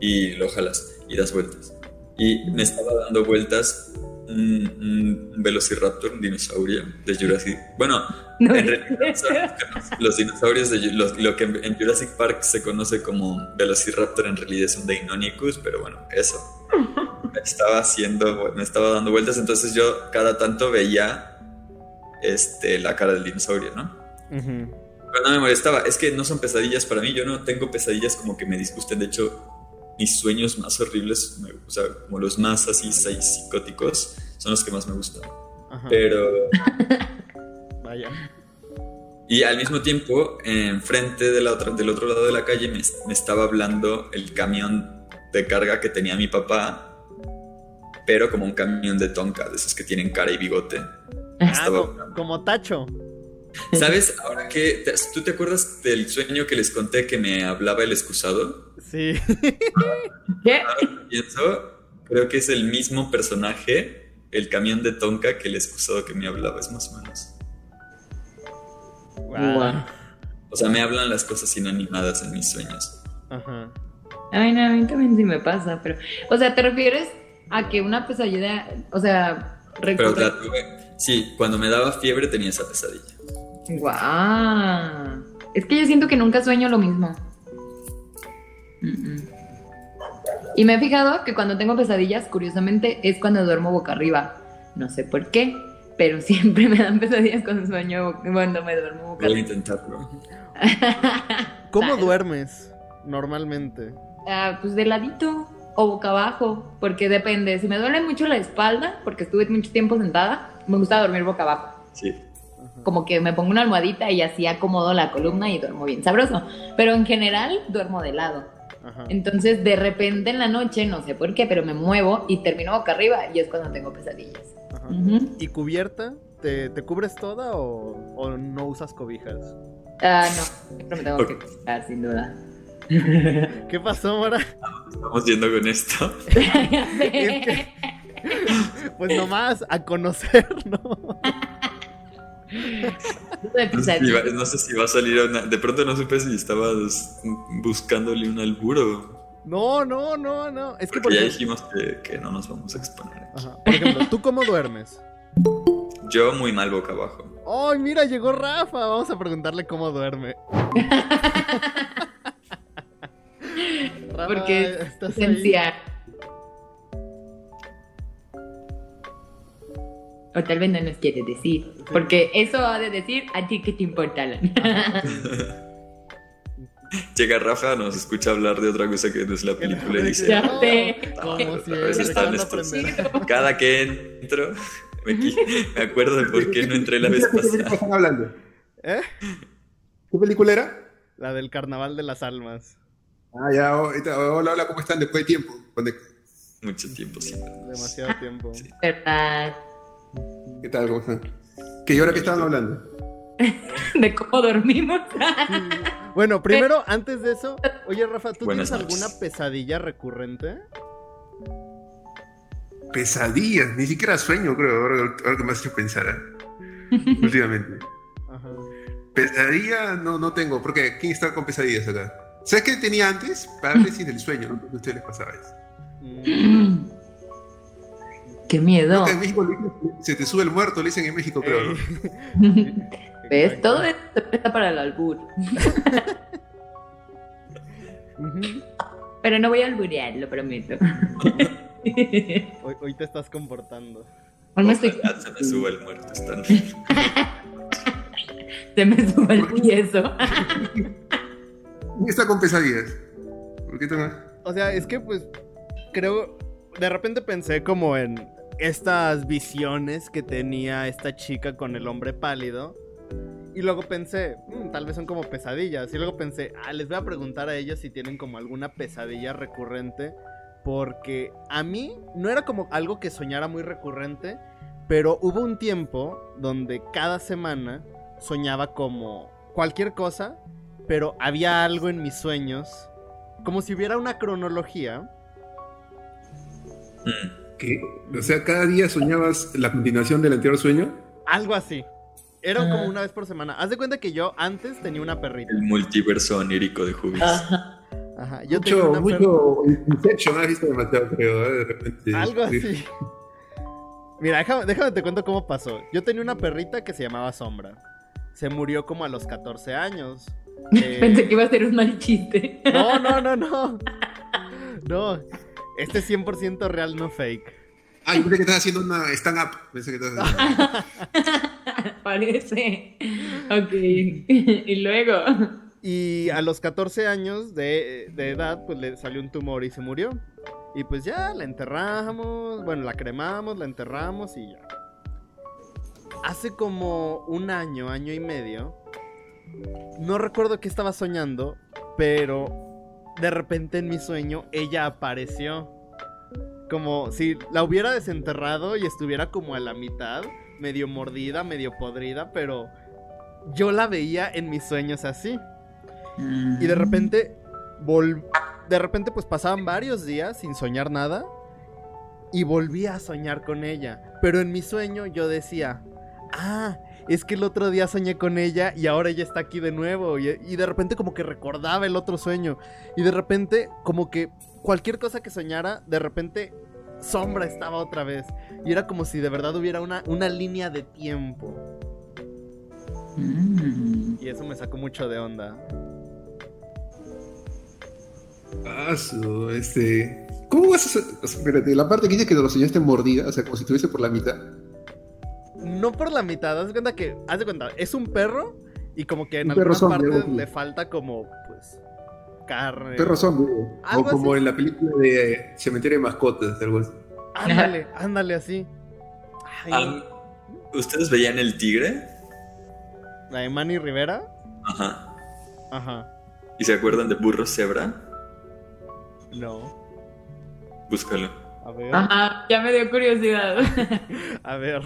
y lo jalas y das vueltas. Y me estaba dando vueltas un, un velociraptor, un dinosaurio de Jurassic. Bueno, No, en realidad los- dinosaurios de los- lo que en Jurassic Park se conoce como velociraptor en realidad es un Deinonychus, pero bueno, eso. Me estaba haciendo, me estaba dando vueltas, entonces yo cada tanto veía este, la cara del dinosaurio, ¿no? Ujú. Pero no me molestaba, es que no son pesadillas para mí, yo no tengo pesadillas como que me disgusten, de hecho, mis sueños más horribles, me- o sea, como los más así psi- psicóticos, son los que más me gustan. Ajá. Pero, Vaya. y al mismo tiempo, enfrente de la otra, del otro lado de la calle me, me estaba hablando el camión de carga que tenía mi papá, pero como un camión de tonka, de esos que tienen cara y bigote. Ah, Estaba- co- como Tacho. ¿Sabes? Ahora que, ¿tú te acuerdas del sueño que les conté que me hablaba el excusado? Sí. ¿Qué? Ahora que pienso, creo que es el mismo personaje, el camión de Tonka, que el excusado que me hablaba, es más o menos. Guau. O sea, me hablan las cosas inanimadas en mis sueños. Ajá. Ay, no, a mí también sí me pasa, pero... O sea, ¿te refieres a que una pesadilla, o sea, Pero recurre... la tuve. Sí, cuando me daba fiebre tenía esa pesadilla. Guau. Es que yo siento que nunca sueño lo mismo. Mm, mm. Y me he fijado que cuando tengo pesadillas, curiosamente, es cuando duermo boca arriba. No sé por qué, pero siempre me dan pesadillas cuando sueño, cuando me duermo boca Voy a arriba. intentarlo. ¿Cómo duermes normalmente? Ah, pues de ladito o boca abajo, porque depende. Si me duele mucho la espalda, porque estuve mucho tiempo sentada, me gusta dormir boca abajo. Sí. Como que me pongo una almohadita y así acomodo la columna y duermo bien sabroso. Pero en general duermo de lado. Ajá. Entonces de repente en la noche, no sé por qué, pero me muevo y termino boca arriba y es cuando tengo pesadillas. Ajá. ¿Y cubierta? ¿Te, te cubres toda o, o no usas cobijas? Ah, no, siempre me tengo que cuidar, sin duda. ¿Qué pasó, Mara? Estamos yendo con esto. Es que- Pues nomás a conocer, ¿no? No sé, si va, no sé si va a salir a una- De pronto no supe si estabas buscándole un alburo. No, no, no, no. Es que por Porque ya ejemplo, dijimos que, que no nos vamos a exponer. aquí. Ajá. Por ejemplo, ¿tú cómo duermes? Yo muy mal boca abajo. ¡Ay, mira, llegó Rafa! Vamos a preguntarle cómo duerme. Rafa, Porque ¿estás ahí? O tal vez no nos quiere decir. Porque eso ha de decir a ti que te importa. Alan. Llega Rafa, nos escucha hablar de otra cosa que no es la película y dice, Ya sé. Cada que entro, me, acuerdo de por qué no entré la vez ¿Qué película pasada. están hablando? ¿Eh? ¿Qué película era? La del Carnaval de las Almas. Ah, ya, oh, ahorita- hola, hola, ¿cómo están después de tiempo? Mucho tiempo vernos. Demasiado tiempo. Sí. ¿Verdad? ¿Qué tal? ¿Cómo están? ¿Qué y ahora qué estaban hablando? De cómo dormimos. Bueno, primero, antes de eso, oye Rafa, ¿tú Buenas tienes noches. alguna pesadilla recurrente? Pesadillas, ni siquiera sueño, creo, ahora, ahora que me has hecho pensar, ¿eh? últimamente. Ajá. Pesadilla no, no tengo, porque ¿quién está con pesadillas acá? ¿Sabes qué tenía antes? Parálisis del sueño, ¿no? ¿A ustedes les pasaba eso? Mm, Qué miedo. Creo que en México le dicen, se te sube el muerto, le dicen en México, creo. ¿Ves? Todo esto está para el albur. Pero no voy a alburear, lo prometo. Hoy, hoy te estás comportando. Hoy me estoy... Ojalá se me suba el muerto. Están... Se me sube el piezo. ¿Quién está con pesadillas? ¿Por qué tan- O sea, es que pues creo, de repente pensé como en estas visiones que tenía esta chica con el hombre pálido. Y luego pensé, "Mm, tal vez son como pesadillas. Y luego pensé, ah, les voy a preguntar a ellos si tienen como alguna pesadilla recurrente. Porque a mí no era como algo que soñara muy recurrente. Pero hubo un tiempo donde cada semana soñaba como cualquier cosa. Pero había algo en mis sueños. Como si hubiera una cronología. Mm. ¿Qué? O sea, cada día soñabas la continuación del anterior sueño. Algo así. Era Ah. como una vez por semana. Haz de cuenta que yo antes tenía una perrita. El multiverso onírico de Jubis. Ajá. Ajá. Yo tenía Mucho, una per- mucho Inception has visto demasiado, creo, ¿eh? de repente. Algo así. Mira, déjame, déjame te cuento cómo pasó. Yo tenía una perrita que se llamaba Sombra. Se murió como a los 14 años. Eh, Pensé que iba a ser un mal chiste. No, no, no, no. No. Este es 100% real, no fake. Ah, yo pensé que estás haciendo una stand-up. Pensé que estás haciendo... Parece. Ok. y luego. Y a los 14 años de, de edad, pues le salió un tumor y se murió. Y pues ya, la enterramos, bueno, la cremamos, la enterramos y ya. Hace como un año, año y medio, no recuerdo qué estaba soñando, pero de repente en mi sueño ella apareció. Como si la hubiera desenterrado y estuviera como a la mitad, medio mordida, medio podrida, pero yo la veía en mis sueños así. Y de repente vol de repente pues pasaban varios días sin soñar nada y volví a soñar con ella. Pero en mi sueño yo decía, ah, es que el otro día soñé con ella y ahora ella está aquí de nuevo. Y, y de repente como que recordaba el otro sueño. Y de repente como que cualquier cosa que soñara, de repente sombra estaba otra vez. Y era como si de verdad hubiera una, una línea de tiempo. Mm. Y eso me sacó mucho de onda. Ah, su, este... ¿Cómo vas a hacer? o sea, espérate, la parte que dice que lo soñaste mordida, o sea, como si estuviese por la mitad. No por la mitad, haz de cuenta que, haz de cuenta, es un perro y como que en algunas zombie, partes le falta como, pues, carne. Perro zombie. O como así. en la película de Cementerio de Mascotas, algo así. Ándale, ándale así. Ay, ¿Ustedes veían el tigre? la de Manny Rivera. Ajá. Ajá. ¿Y se acuerdan de burro cebra? No. Búscalo. A ver. Ajá, ya me dio curiosidad. A ver.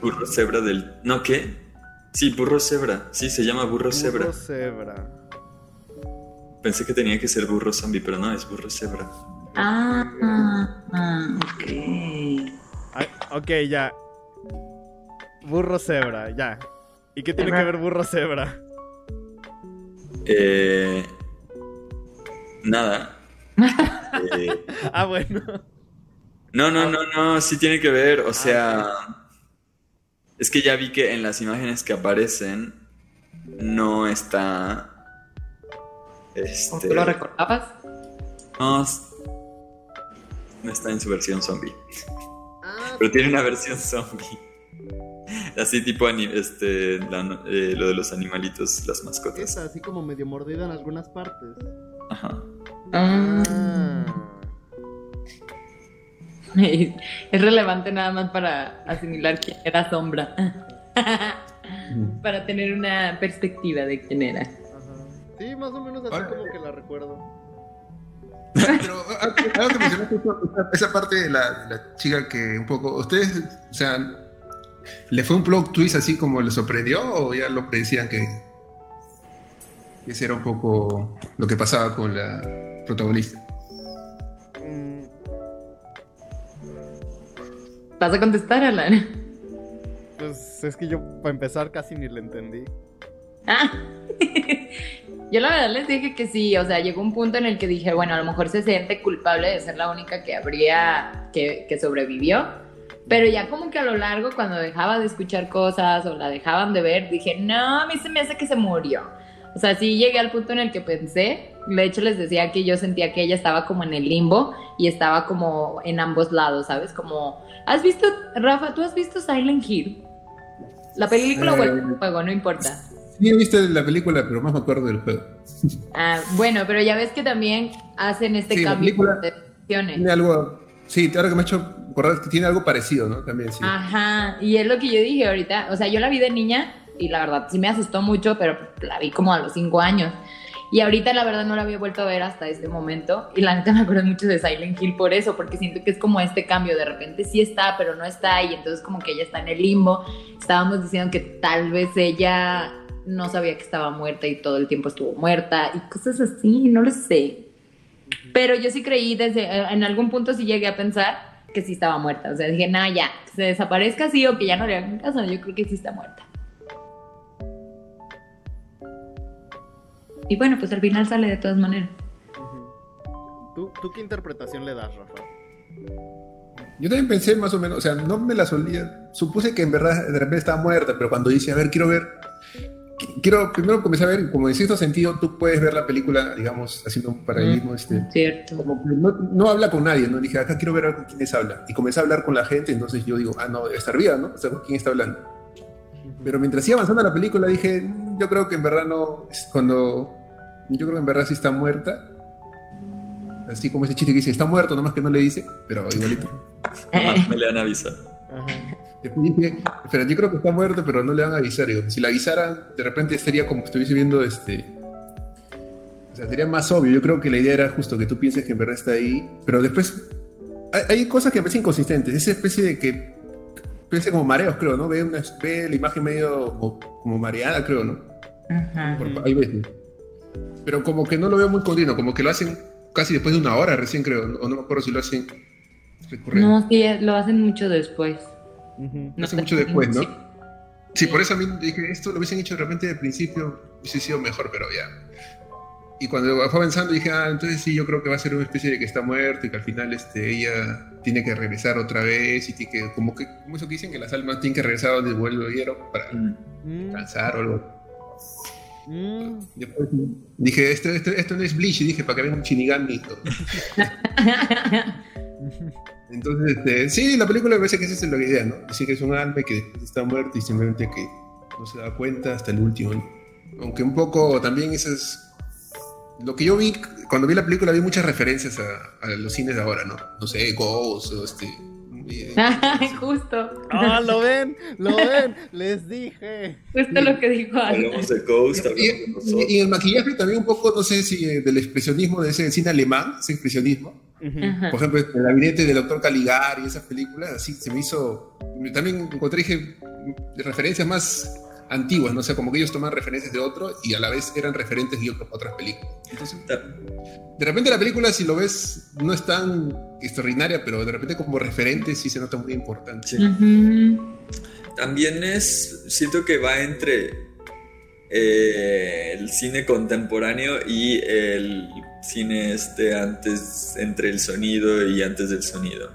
Burro cebra del. ¿No qué? Sí, burro cebra. Sí, se llama burro cebra. Burro cebra. Pensé que tenía que ser burro zombie, pero no, es burro cebra. ah, ah, ok. Ay, ok, ya. Burro cebra, ya. ¿Y qué tiene que ver burro cebra? Eh. Nada. Eh, Ah, bueno. no, no, no, no, sí tiene que ver. O sea. Es que ya vi que en las imágenes que aparecen no está. Este. ¿Tú lo recordabas? No, no está en su versión zombie. Ah, Pero tiene una versión zombie. Así tipo este, la- eh, lo de los animalitos, las mascotas. está así como medio mordida en algunas partes. Ajá. Ah. Ah. Es relevante nada más para asimilar quién era Sombra. para tener una perspectiva de quién era. Ajá. Sí, más o menos así como que la recuerdo. Pero ah, ah, algo que mencionaste, esa parte de la, de la chica que un poco. ¿Ustedes, o sea, le fue un plot twist así como le sorprendió o ya lo predecían que, que ese era un poco lo que pasaba con la protagonista? ¿Vas a contestar, Alan? pues es que yo, para empezar, casi ni le entendí. Ah. Yo la verdad les dije que sí, o sea, llegó un punto en el que dije, bueno, a lo mejor se siente culpable de ser la única que habría, que, que sobrevivió, pero ya como que a lo largo, cuando dejaba de escuchar cosas o la dejaban de ver, dije, no, a mí se me hace que se murió. O sea, sí llegué al punto en el que pensé, de hecho les decía que yo sentía que ella estaba como en el limbo y estaba como en ambos lados, ¿sabes? Como, ¿has visto, Rafa, tú has visto Silent Hill? La película o el Eh, juego, no importa. Sí, he visto la película, pero más me acuerdo del juego. Ah, bueno, pero ya ves que también hacen este Sí, la cambio película- de. Tiene algo. Sí, ahora que me ha hecho acordar que tiene algo parecido, ¿no? También, sí. Ajá, y es lo que yo dije ahorita. O sea, yo la vi de niña y la verdad sí me asustó mucho, pero la vi como a los cinco años. Y ahorita la verdad no la había vuelto a ver hasta este momento. Y la neta me acuerdo mucho de Silent Hill por eso, porque siento que es como este cambio. De repente sí está, pero no está. Y entonces como que ella está en el limbo. Estábamos diciendo que tal vez ella no sabía que estaba muerta y todo el tiempo estuvo muerta y cosas así, no lo sé. Pero yo sí creí desde, eh, en algún punto sí llegué a pensar que sí estaba muerta. O sea, dije, nada, ya, que se desaparezca así o que ya no le hagan caso. Yo creo que sí está muerta. Y bueno, pues al final sale de todas maneras. ¿Tú, ¿Tú qué interpretación le das, Rafa? Yo también pensé más o menos, o sea, no me la solía. Supuse que en verdad de repente estaba muerta, pero cuando dice, a ver, quiero ver. Quiero, primero comencé a ver, como en cierto sentido, tú puedes ver la película, digamos, haciendo un paralelismo, este, Cierto. como que no, no habla con nadie, ¿no? Dije, acá quiero ver con quiénes habla. Y comencé a hablar con la gente, entonces yo digo, ah, no, debe estar viva, ¿no? O sea, ¿con quién está hablando? Pero mientras iba avanzando la película, dije, "Mm, yo creo que en verdad no, cuando, yo creo que en verdad sí está muerta. Así como ese chiste que dice, está muerto, nomás que no le dice, pero igualito. Nomás me le han avisado. Después dije, pero yo creo que está muerto, pero no le van a avisar. Digo, si la avisaran, de repente sería como que estuviese viendo este. O sea, sería más obvio. Yo creo que la idea era justo que tú pienses que en verdad está ahí, pero después hay, hay cosas que me parecen inconsistentes. Esa especie de que. Parece como mareos, creo, ¿no? Ve, una, ve la imagen medio como, como mareada, creo, ¿no? Ajá. Por- hay veces. Pero como que no lo veo muy continuo, como que lo hacen casi después de una hora recién, creo. O no me acuerdo si lo hacen recurrente. No, sí, lo hacen mucho después. Ujú. No Hace sé. mucho después, ¿no? Sí. Sí, por eso a mí dije, esto lo hubiesen hecho de repente de principio, hubiese sido mejor, pero ya. Y cuando fue avanzando dije, ah, entonces sí, yo creo que va a ser una especie de que está muerto y que al final este, ella tiene que regresar otra vez y tiene que, como que, como eso que dicen, que las almas tienen que regresar a donde volvieron para Mm. Mm, descansar o algo. mm. Después dije, esto, esto, esto no es Bleach, y dije, para que venga un Shinigami y todo. Entonces, este, sí, la película me parece que esa es la idea, ¿no? Decir que es un alma y que está muerto y simplemente que no se da cuenta hasta el último. ¿no? Aunque un poco también eso es... Lo que yo vi, cuando vi la película, vi muchas referencias a, a los cines de ahora, ¿no? No sé, Ghost o este... eh, Justo. Ah, lo ven, lo ven, les dije. Justo lo que dijo. Hablamos de Ghost, Y, hablamos de nosotros. y- y el maquillaje también un poco, no sé si eh, del expresionismo de ese cine alemán, ese expresionismo. Ujú. Ajá. Por ejemplo, el gabinete del doctor Caligari y esas películas, así se me hizo. También encontré dije, referencias más antiguas, ¿no? O sea, como que ellos toman referencias de otro y a la vez eran referentes de otro- otras películas. Entonces, de repente la película, si lo ves, no es tan extraordinaria, pero de repente como referente sí se nota muy importante. Sí. También es, siento que va entre eh, el cine contemporáneo y el cine este antes, entre el sonido y antes del sonido.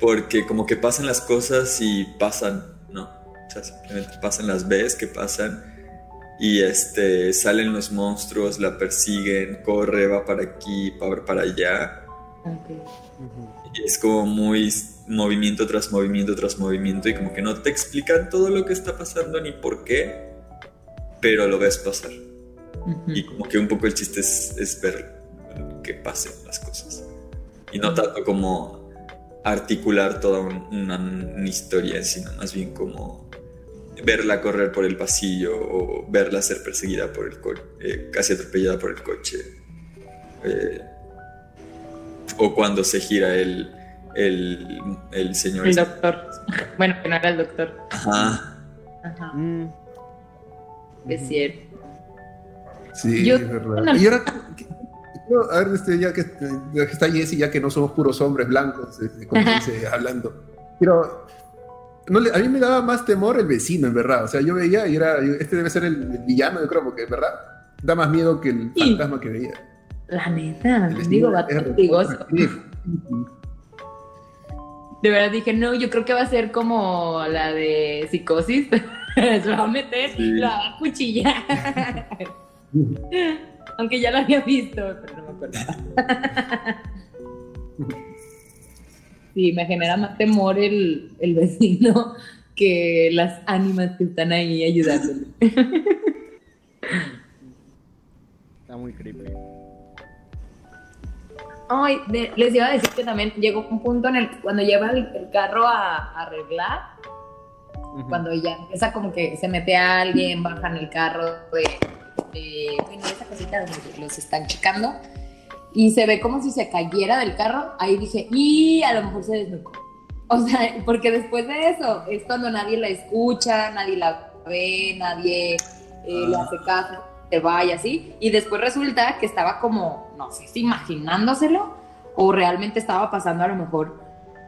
Porque como que pasan las cosas y pasan, sea, simplemente pasan las ves que pasan y este, salen los monstruos, la persiguen, corre, va para aquí, va para allá. Ok. Y es como muy movimiento tras movimiento tras movimiento y como que no te explican todo lo que está pasando ni por qué, pero lo ves pasar. Y como que un poco el chiste es, es ver que pasen las cosas. Y no tanto como articular toda un- una, una historia, sino más bien como verla correr por el pasillo o verla ser perseguida por el coche, casi atropellada por el coche. Eh, o cuando se gira el, el, el señor. El doctor. Bueno, que no era el doctor. Ajá. Ajá. Mm. Es cierto. Sí, Yo- es verdad. Y ahora, ¿qué- quiero- a ver, este, ya, que, ya que está Jesse, ya que no somos puros hombres blancos, este, como dice, hablando. Pero no le- a mí me daba más temor el vecino, en verdad. O sea, yo veía y era, este debe ser el, villano, yo creo, porque en verdad da más miedo que el Sí. fantasma que veía. La neta, El digo, va. De verdad dije, no, yo creo que va a ser como la de psicosis. Se va a meter, Sí. la va a cuchillar. Aunque ya la había visto, pero no me acordaba. Sí, me genera más temor el, el vecino que las ánimas que están ahí ayudándole. Está muy creepy. Ay, de- les iba a decir que también llegó un punto en el cuando lleva el, el carro a, a arreglar, cuando ya empieza como que se mete a alguien, bajan el carro de, de bueno, esa cosita donde los están checando y se ve como si se cayera del carro, ahí dije, y a lo mejor se desnucó. O sea, porque después de eso es cuando nadie la escucha, nadie la ve, nadie eh, le hace caso, se va y así. Y después resulta que estaba como, no sé si imaginándoselo o realmente estaba pasando a lo mejor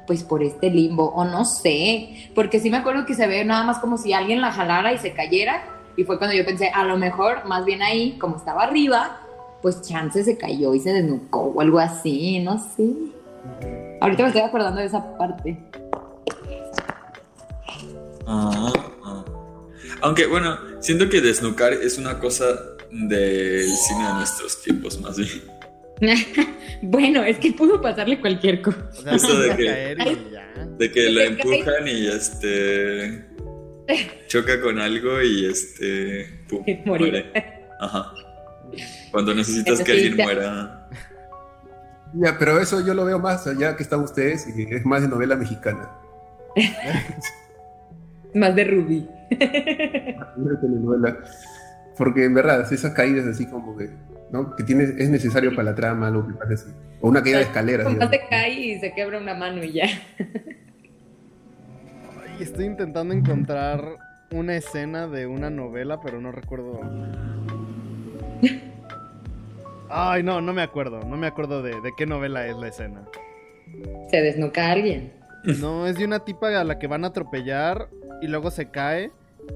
pues por este limbo o no sé, porque sí me acuerdo que se ve nada más como si alguien la jalara y se cayera y fue cuando yo pensé, a lo mejor más bien ahí, como estaba arriba, pues chance se cayó y se desnucó o algo así, no sé. Ahorita me estoy acordando de esa parte. Ah, ah. Aunque bueno, siento que desnucar es una cosa del cine de nuestros tiempos más bien. bueno, es que pudo pasarle cualquier cosa. O sea, Eso de que-. De la empujan y este choca con algo y este pum, Morir. muere. Ajá. Cuando necesitas que alguien muera. Ya, pero eso yo lo veo más allá que están ustedes y que es más de novela mexicana. Más de Ruby. Una telenovela. Porque en verdad, esas caídas así como que, ¿no? Que tiene, es necesario para la trama, algo que así. O una caída de escaleras. Digamos. te cae y se quebra una mano y ya. Ay, estoy intentando encontrar una escena de una novela, pero no recuerdo. Ay, no, no me acuerdo. No me acuerdo de, de qué novela es la escena. Se desnuca a alguien. No, es de una tipa a la que van a atropellar y luego se cae,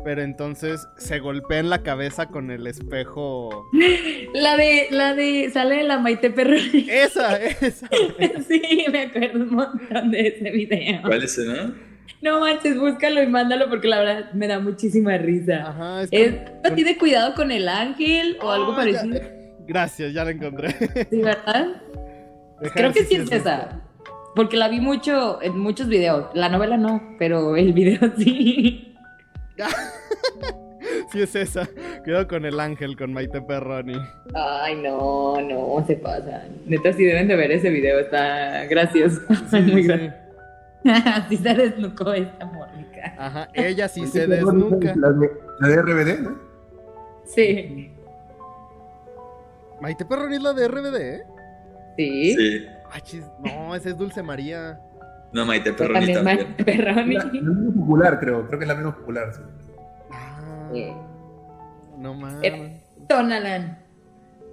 pero entonces se golpea en la cabeza con el espejo. La de, la de, sale la Maite Perroni. Esa, esa. Sí, me acuerdo un montón de ese video. ¿Cuál escena? No manches, búscalo y mándalo porque la verdad me da muchísima risa. Ajá, es así de cuidado con el ángel o algo Ah, ya. parecido. Gracias, ya la encontré. Sí, ¿verdad? Deja Creo que sí es esa. Porque la vi mucho en muchos videos. La novela no, pero el video sí. Sí es esa. Cuidado con el ángel, con Maite Perroni. Ay, no, no, se pasan. Neta, sí deben de ver ese video, está gracioso. Muy sí. gracioso. Así se desnucó esta morrica. Ajá, ella sí se desnuca. La de, la de RBD, ¿no? Sí. Maite Perroni es la de RBD, ¿eh? Sí. Sí. Ay, chis, no, esa es Dulce María. No, Maite Pero Perroni también también. Maite Perroni. La, la menos popular, creo. Creo que es la menos popular. sí. Ah, Sí. no mames. Eh. Tonalan.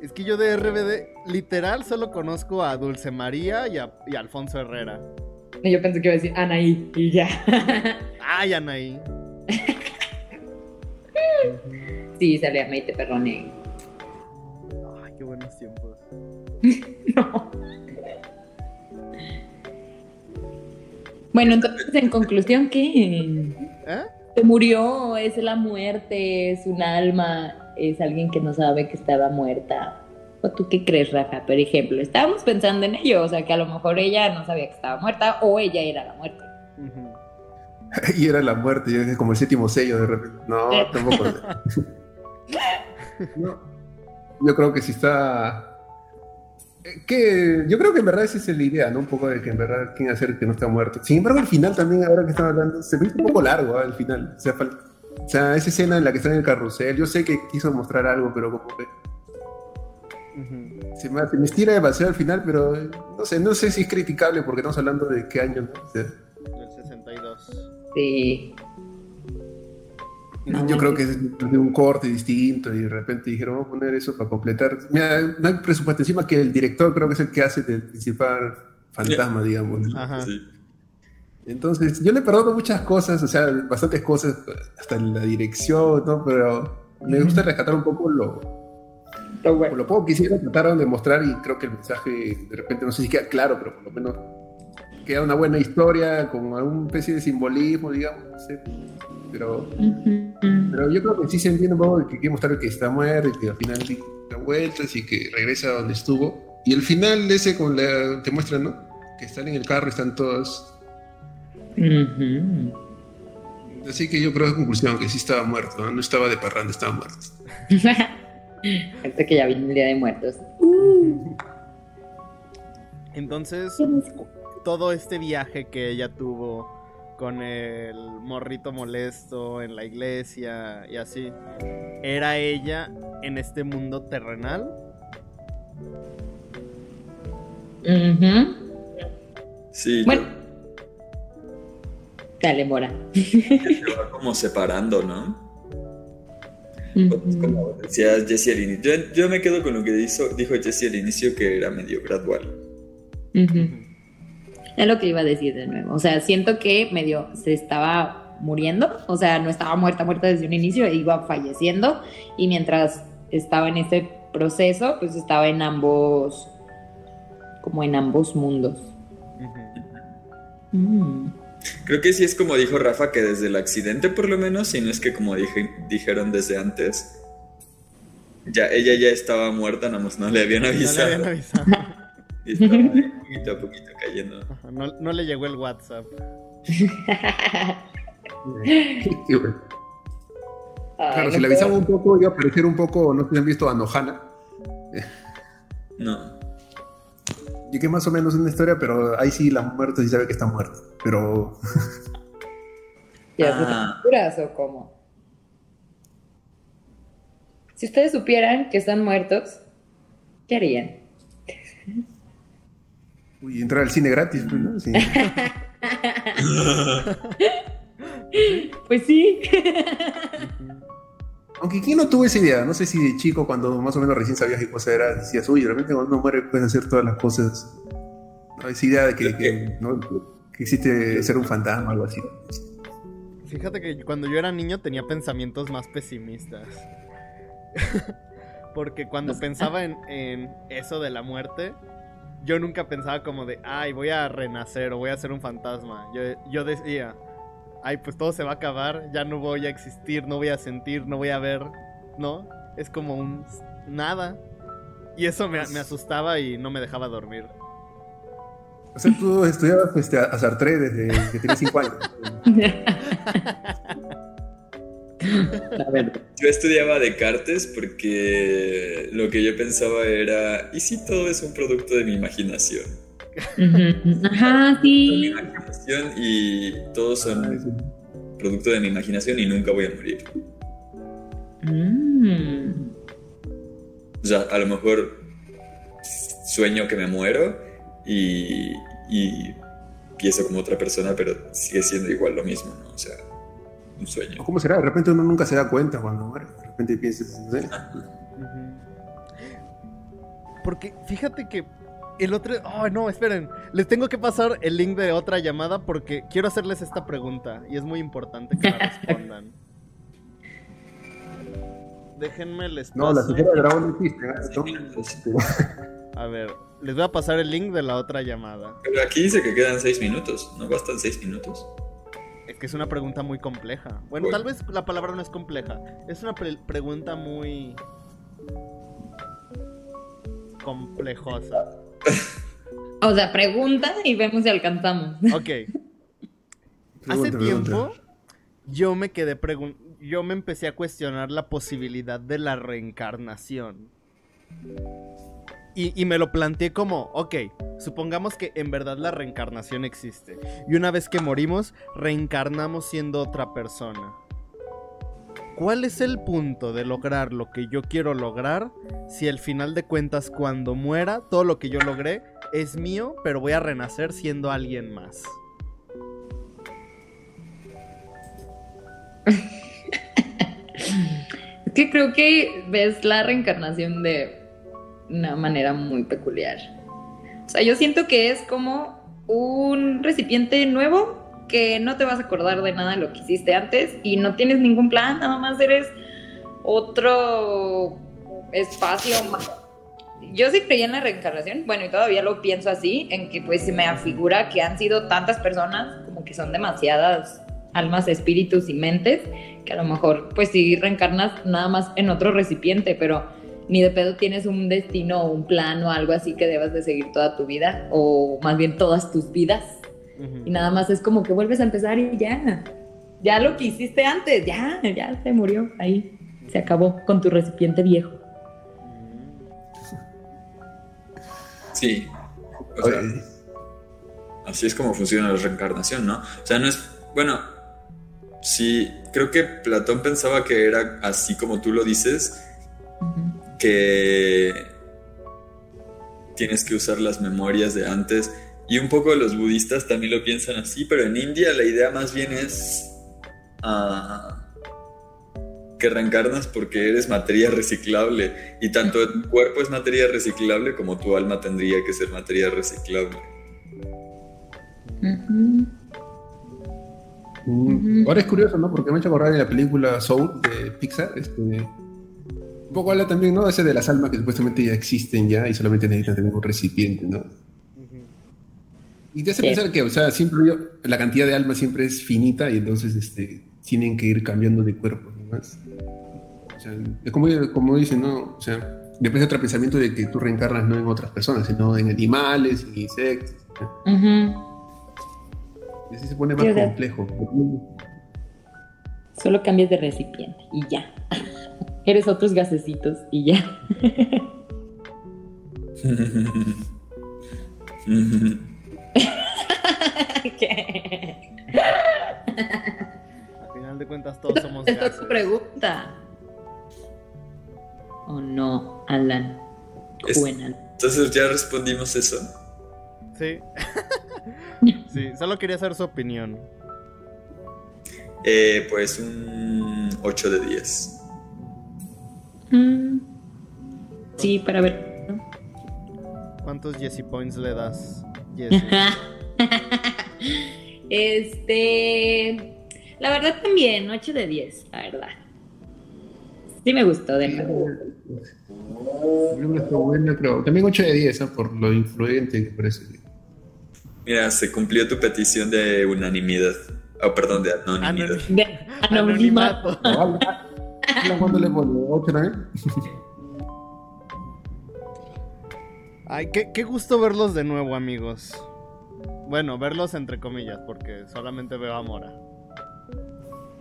Es que yo de RBD, literal, solo conozco a Dulce María y a, y a Alfonso Herrera. Y yo pensé que iba a decir Anaí y ya. Ay, Anaí. sí, salía Maite Perroni. Ay, qué buenos tiempos. No. Bueno, entonces, en conclusión, ¿qué? ¿Eh? Se murió, es la muerte, es un alma, es alguien que no sabe que estaba muerta. ¿O tú qué crees, Rafa? Por ejemplo, estábamos pensando en ello, o sea, que a lo mejor ella no sabía que estaba muerta o ella era la muerte. Y era la muerte, y es como el séptimo sello de repente. No, tampoco. No. Yo creo que si está. eh, Que yo creo que en verdad esa es la idea, ¿no? Un poco de que en verdad quién hacer que no está muerto. Sin embargo, al final también, ahora que están hablando, se me hizo un poco largo ¿ah? al final. O sea, o sea, esa escena en la que está en el carrusel, yo sé que quiso mostrar algo, pero como que Se me, se me estira demasiado al final, pero eh, no sé, no sé si es criticable porque estamos hablando de qué año, ¿no? O sea, Del 62. Sí. No, yo creo que es de un corte distinto y de repente dijeron, vamos a poner eso para completar. Mira, no hay presupuesto encima que el director creo que es el que hace del principal fantasma, digamos. ¿no? Ajá. Sí. Entonces, yo le perdono muchas cosas, o sea, bastantes cosas, hasta la dirección, ¿no? Pero me gusta rescatar un poco lo, Está por bueno. lo poco que hicieron, trataron de mostrar y creo que el mensaje de repente no sé si queda claro, pero por lo menos queda una buena historia con alguna especie de simbolismo, digamos, no sé. Pero, pero yo creo que sí se entiende un poco que quiere mostrar que está muerto y que al final da vueltas y que regresa a donde estuvo. Y el final ese con la, te muestran, ¿no? Que están en el carro, están todos. Ujú. Así que yo creo en conclusión que sí estaba muerto, ¿no? No estaba de parranda, estaba muerto. Gente que ya vino el Día de Muertos. Entonces, todo este viaje que ella tuvo con el morrito molesto en la iglesia y así, ¿era ella en este mundo terrenal? Ujú. Sí, Bueno. Dale, Mora. yo- se va como separando, ¿no? Ujú. Como decía Jesse al inicio. Yo, yo me quedo con lo que hizo, dijo Jesse al inicio, que era medio gradual. Es lo que iba a decir de nuevo. O sea, siento que medio se estaba muriendo. O sea, no estaba muerta, muerta desde un inicio, iba falleciendo. Y mientras estaba en ese proceso, pues estaba en ambos, como en ambos mundos. Mm. Creo que sí es como dijo Rafa, que desde el accidente por lo menos, si no es que como dije- dijeron desde antes, ya ella ya estaba muerta, nada más no le habían No le avisado. habían avisado. Y estaba ahí poquito a poquito cayendo. No, no le llegó el WhatsApp. Claro, si le avisaba un poco, iba a parecer un poco, no sé si han visto a Nohana. No. Y que más o menos es una historia, pero ahí sí la muerta sí sabe que está muerta. Pero ¿Ya Ah. curas o cómo? Si ustedes supieran que están muertos, ¿qué harían? uy, entrar al cine gratis, pues, ¿no? Sí. Pues sí. Aunque quién no tuvo esa idea, no sé si de chico, cuando más o menos recién sabías qué cosa era, decías, uy, realmente cuando uno muere puedes hacer todas las cosas. No, esa idea de que, que, ¿no? que existe ser un fantasma o algo así. Fíjate que cuando yo era niño tenía pensamientos más pesimistas. Porque cuando pensaba en, en eso de la muerte, yo nunca pensaba como de, ay, voy a renacer o voy a ser un fantasma. Yo, yo decía, ay, pues todo se va a acabar, ya no voy a existir, no voy a sentir, no voy a ver, ¿no? Es como un nada. Y eso me, me asustaba y no me dejaba dormir. O sea, tú estudiabas este, a Sartre desde que tenías 5 años. La verdad. Yo estudiaba Descartes porque lo que yo pensaba era, ¿y si todo es un producto de mi imaginación? Ajá, Mi sí. imaginación y todos Ay, son sí. producto de mi imaginación y nunca voy a morir. Mm. O sea, a lo mejor sueño que me muero y, y empiezo como otra persona, pero sigue siendo igual lo mismo, ¿no? O sea, un sueño. ¿Cómo será? De repente uno nunca se da cuenta cuando muere. De repente piensas. Porque fíjate que el otro... Oh, no, esperen. Les tengo que pasar el link de otra llamada porque quiero hacerles esta pregunta y es muy importante que la respondan. Déjenme les No, la esfera de dragón no existe. ¿eh? Minutos. A ver, les voy a pasar el link de la otra llamada. Pero aquí dice que quedan seis minutos, ¿no bastan seis minutos? Es que es una pregunta muy compleja. Bueno, Bueno. tal vez la palabra no es compleja. Es una pre- pregunta muy... complejosa. O sea, pregunta y vemos si alcanzamos. Ok. Hace tiempo yo me quedé pregun yo me empecé a cuestionar la posibilidad de la reencarnación. Y, y me lo planteé como, ok, supongamos que en verdad la reencarnación existe. Y una vez que morimos, reencarnamos siendo otra persona. ¿Cuál es el punto de lograr lo que yo quiero lograr si al final de cuentas cuando muera todo lo que yo logré es mío, pero voy a renacer siendo alguien más? Es que creo que ves la reencarnación de una manera muy peculiar. O sea, yo siento que es como un recipiente nuevo que no te vas a acordar de nada de lo que hiciste antes y no tienes ningún plan, nada más eres otro espacio más. Yo sí creía en la reencarnación, bueno, y todavía lo pienso así, en que pues se me afigura que han sido tantas personas, como que son demasiadas almas, espíritus y mentes, que a lo mejor pues sí reencarnas nada más en otro recipiente, pero ni de pedo tienes un destino o un plan o algo así que debas de seguir toda tu vida, o más bien todas tus vidas. Y nada más es como que vuelves a empezar y ya. Ya lo que hiciste antes, ya, ya se murió ahí. Se acabó con tu recipiente viejo. Sí. O sea, así es como funciona la reencarnación, ¿no? O sea, no es. Bueno, sí, creo que Platón pensaba que era así como tú lo dices, que tienes que usar las memorias de antes. Y un poco los budistas también lo piensan así, pero en India la idea más bien es ah, que reencarnas porque eres materia reciclable. Y tanto tu cuerpo es materia reciclable como tu alma tendría que ser materia reciclable. Mm. Ahora es curioso, ¿no? Porque me ha hecho acordar en la película Soul de Pixar, este, un poco habla también, ¿no? Ese de las almas que supuestamente ya existen ya y solamente necesitan tener un recipiente, ¿no? Y te hace Sí. pensar que, o sea, siempre yo- la cantidad de almas siempre es finita y entonces este, tienen que ir cambiando de cuerpo. ¿no? Es- O sea, es como, como dicen, ¿no? O sea, después otro pensamiento de que tú reencarnas no en otras personas, sino en animales, en insectos. ¿no? Y así se pone más complejo. Solo cambias de recipiente y ya. Eres otros gasecitos y ya. ¿Qué? Al final de cuentas todos somos Esa es tu pregunta. ¿O no, Alan? Es-. Entonces ya respondimos eso. Sí. sí, solo quería saber su opinión. Eh, pues un 8 de 10. Mm. Sí, para ver. ¿Cuántos Jesse Points le das? Este. La verdad también, 8 de 10, la verdad. Sí me gustó de nuevo. Buena, pero también 8 de 10, ¿ah? por lo influyente que parece. Mira, se cumplió tu petición de unanimidad. Oh, perdón, de anonimidad. Anonim- De anonimato. ¿Cuándo le pone? ¿8 también? Ay, qué, qué gusto verlos de nuevo, amigos. Bueno, verlos entre comillas, porque solamente veo a Mora.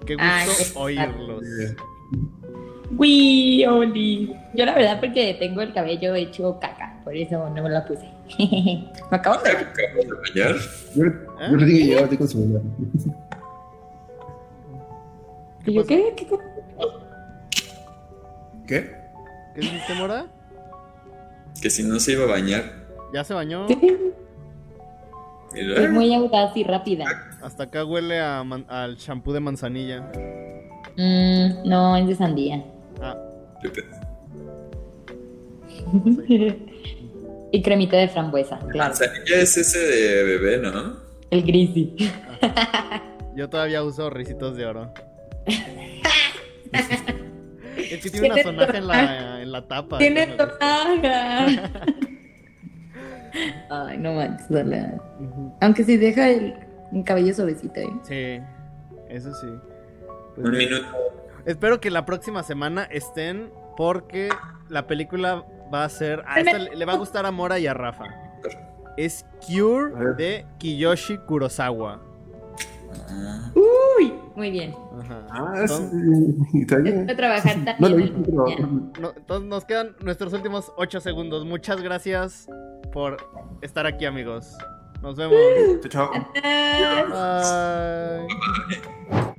Qué gusto Ay, oírlos. Uy, Oli. Yo la verdad porque tengo el cabello hecho caca, por eso no me la puse. me acabo de... ¿Acabas de bañar? Yo, ¿Eh? yo le dije que con su celular. ¿Y yo qué? ¿Qué ¿Qué? ¿Qué dijiste, Mora? Que si no se iba a bañar. ¿Ya se bañó? Es muy audaz y rápida. Hasta acá huele a man- al shampoo de manzanilla. Mm, no, es de sandía. Ah, y cremita de frambuesa, claro. Manzanilla es ese de bebé, ¿no? El grisi. yo todavía uso risitos de oro. es que tiene una sonaja en la, en la tapa. Tiene tonaja. Ay, no manches. Ujú. Aunque si deja el, el cabello suavecito, ¿eh? Sí, eso sí. Pues Un minuto. Espero que la próxima semana estén porque la película va a ser... A esta le le va a gustar a Mora y a Rafa. Es Cure de Kiyoshi Kurosawa. Uy, muy bien. Ajá. Ah, es, Entonces, está bien. Espero trabajar también. No lo vi, en la pero. mañana. no- entonces nos quedan nuestros últimos 8 segundos. Muchas gracias por estar aquí, amigos. Nos vemos. Chao, chao. Bye.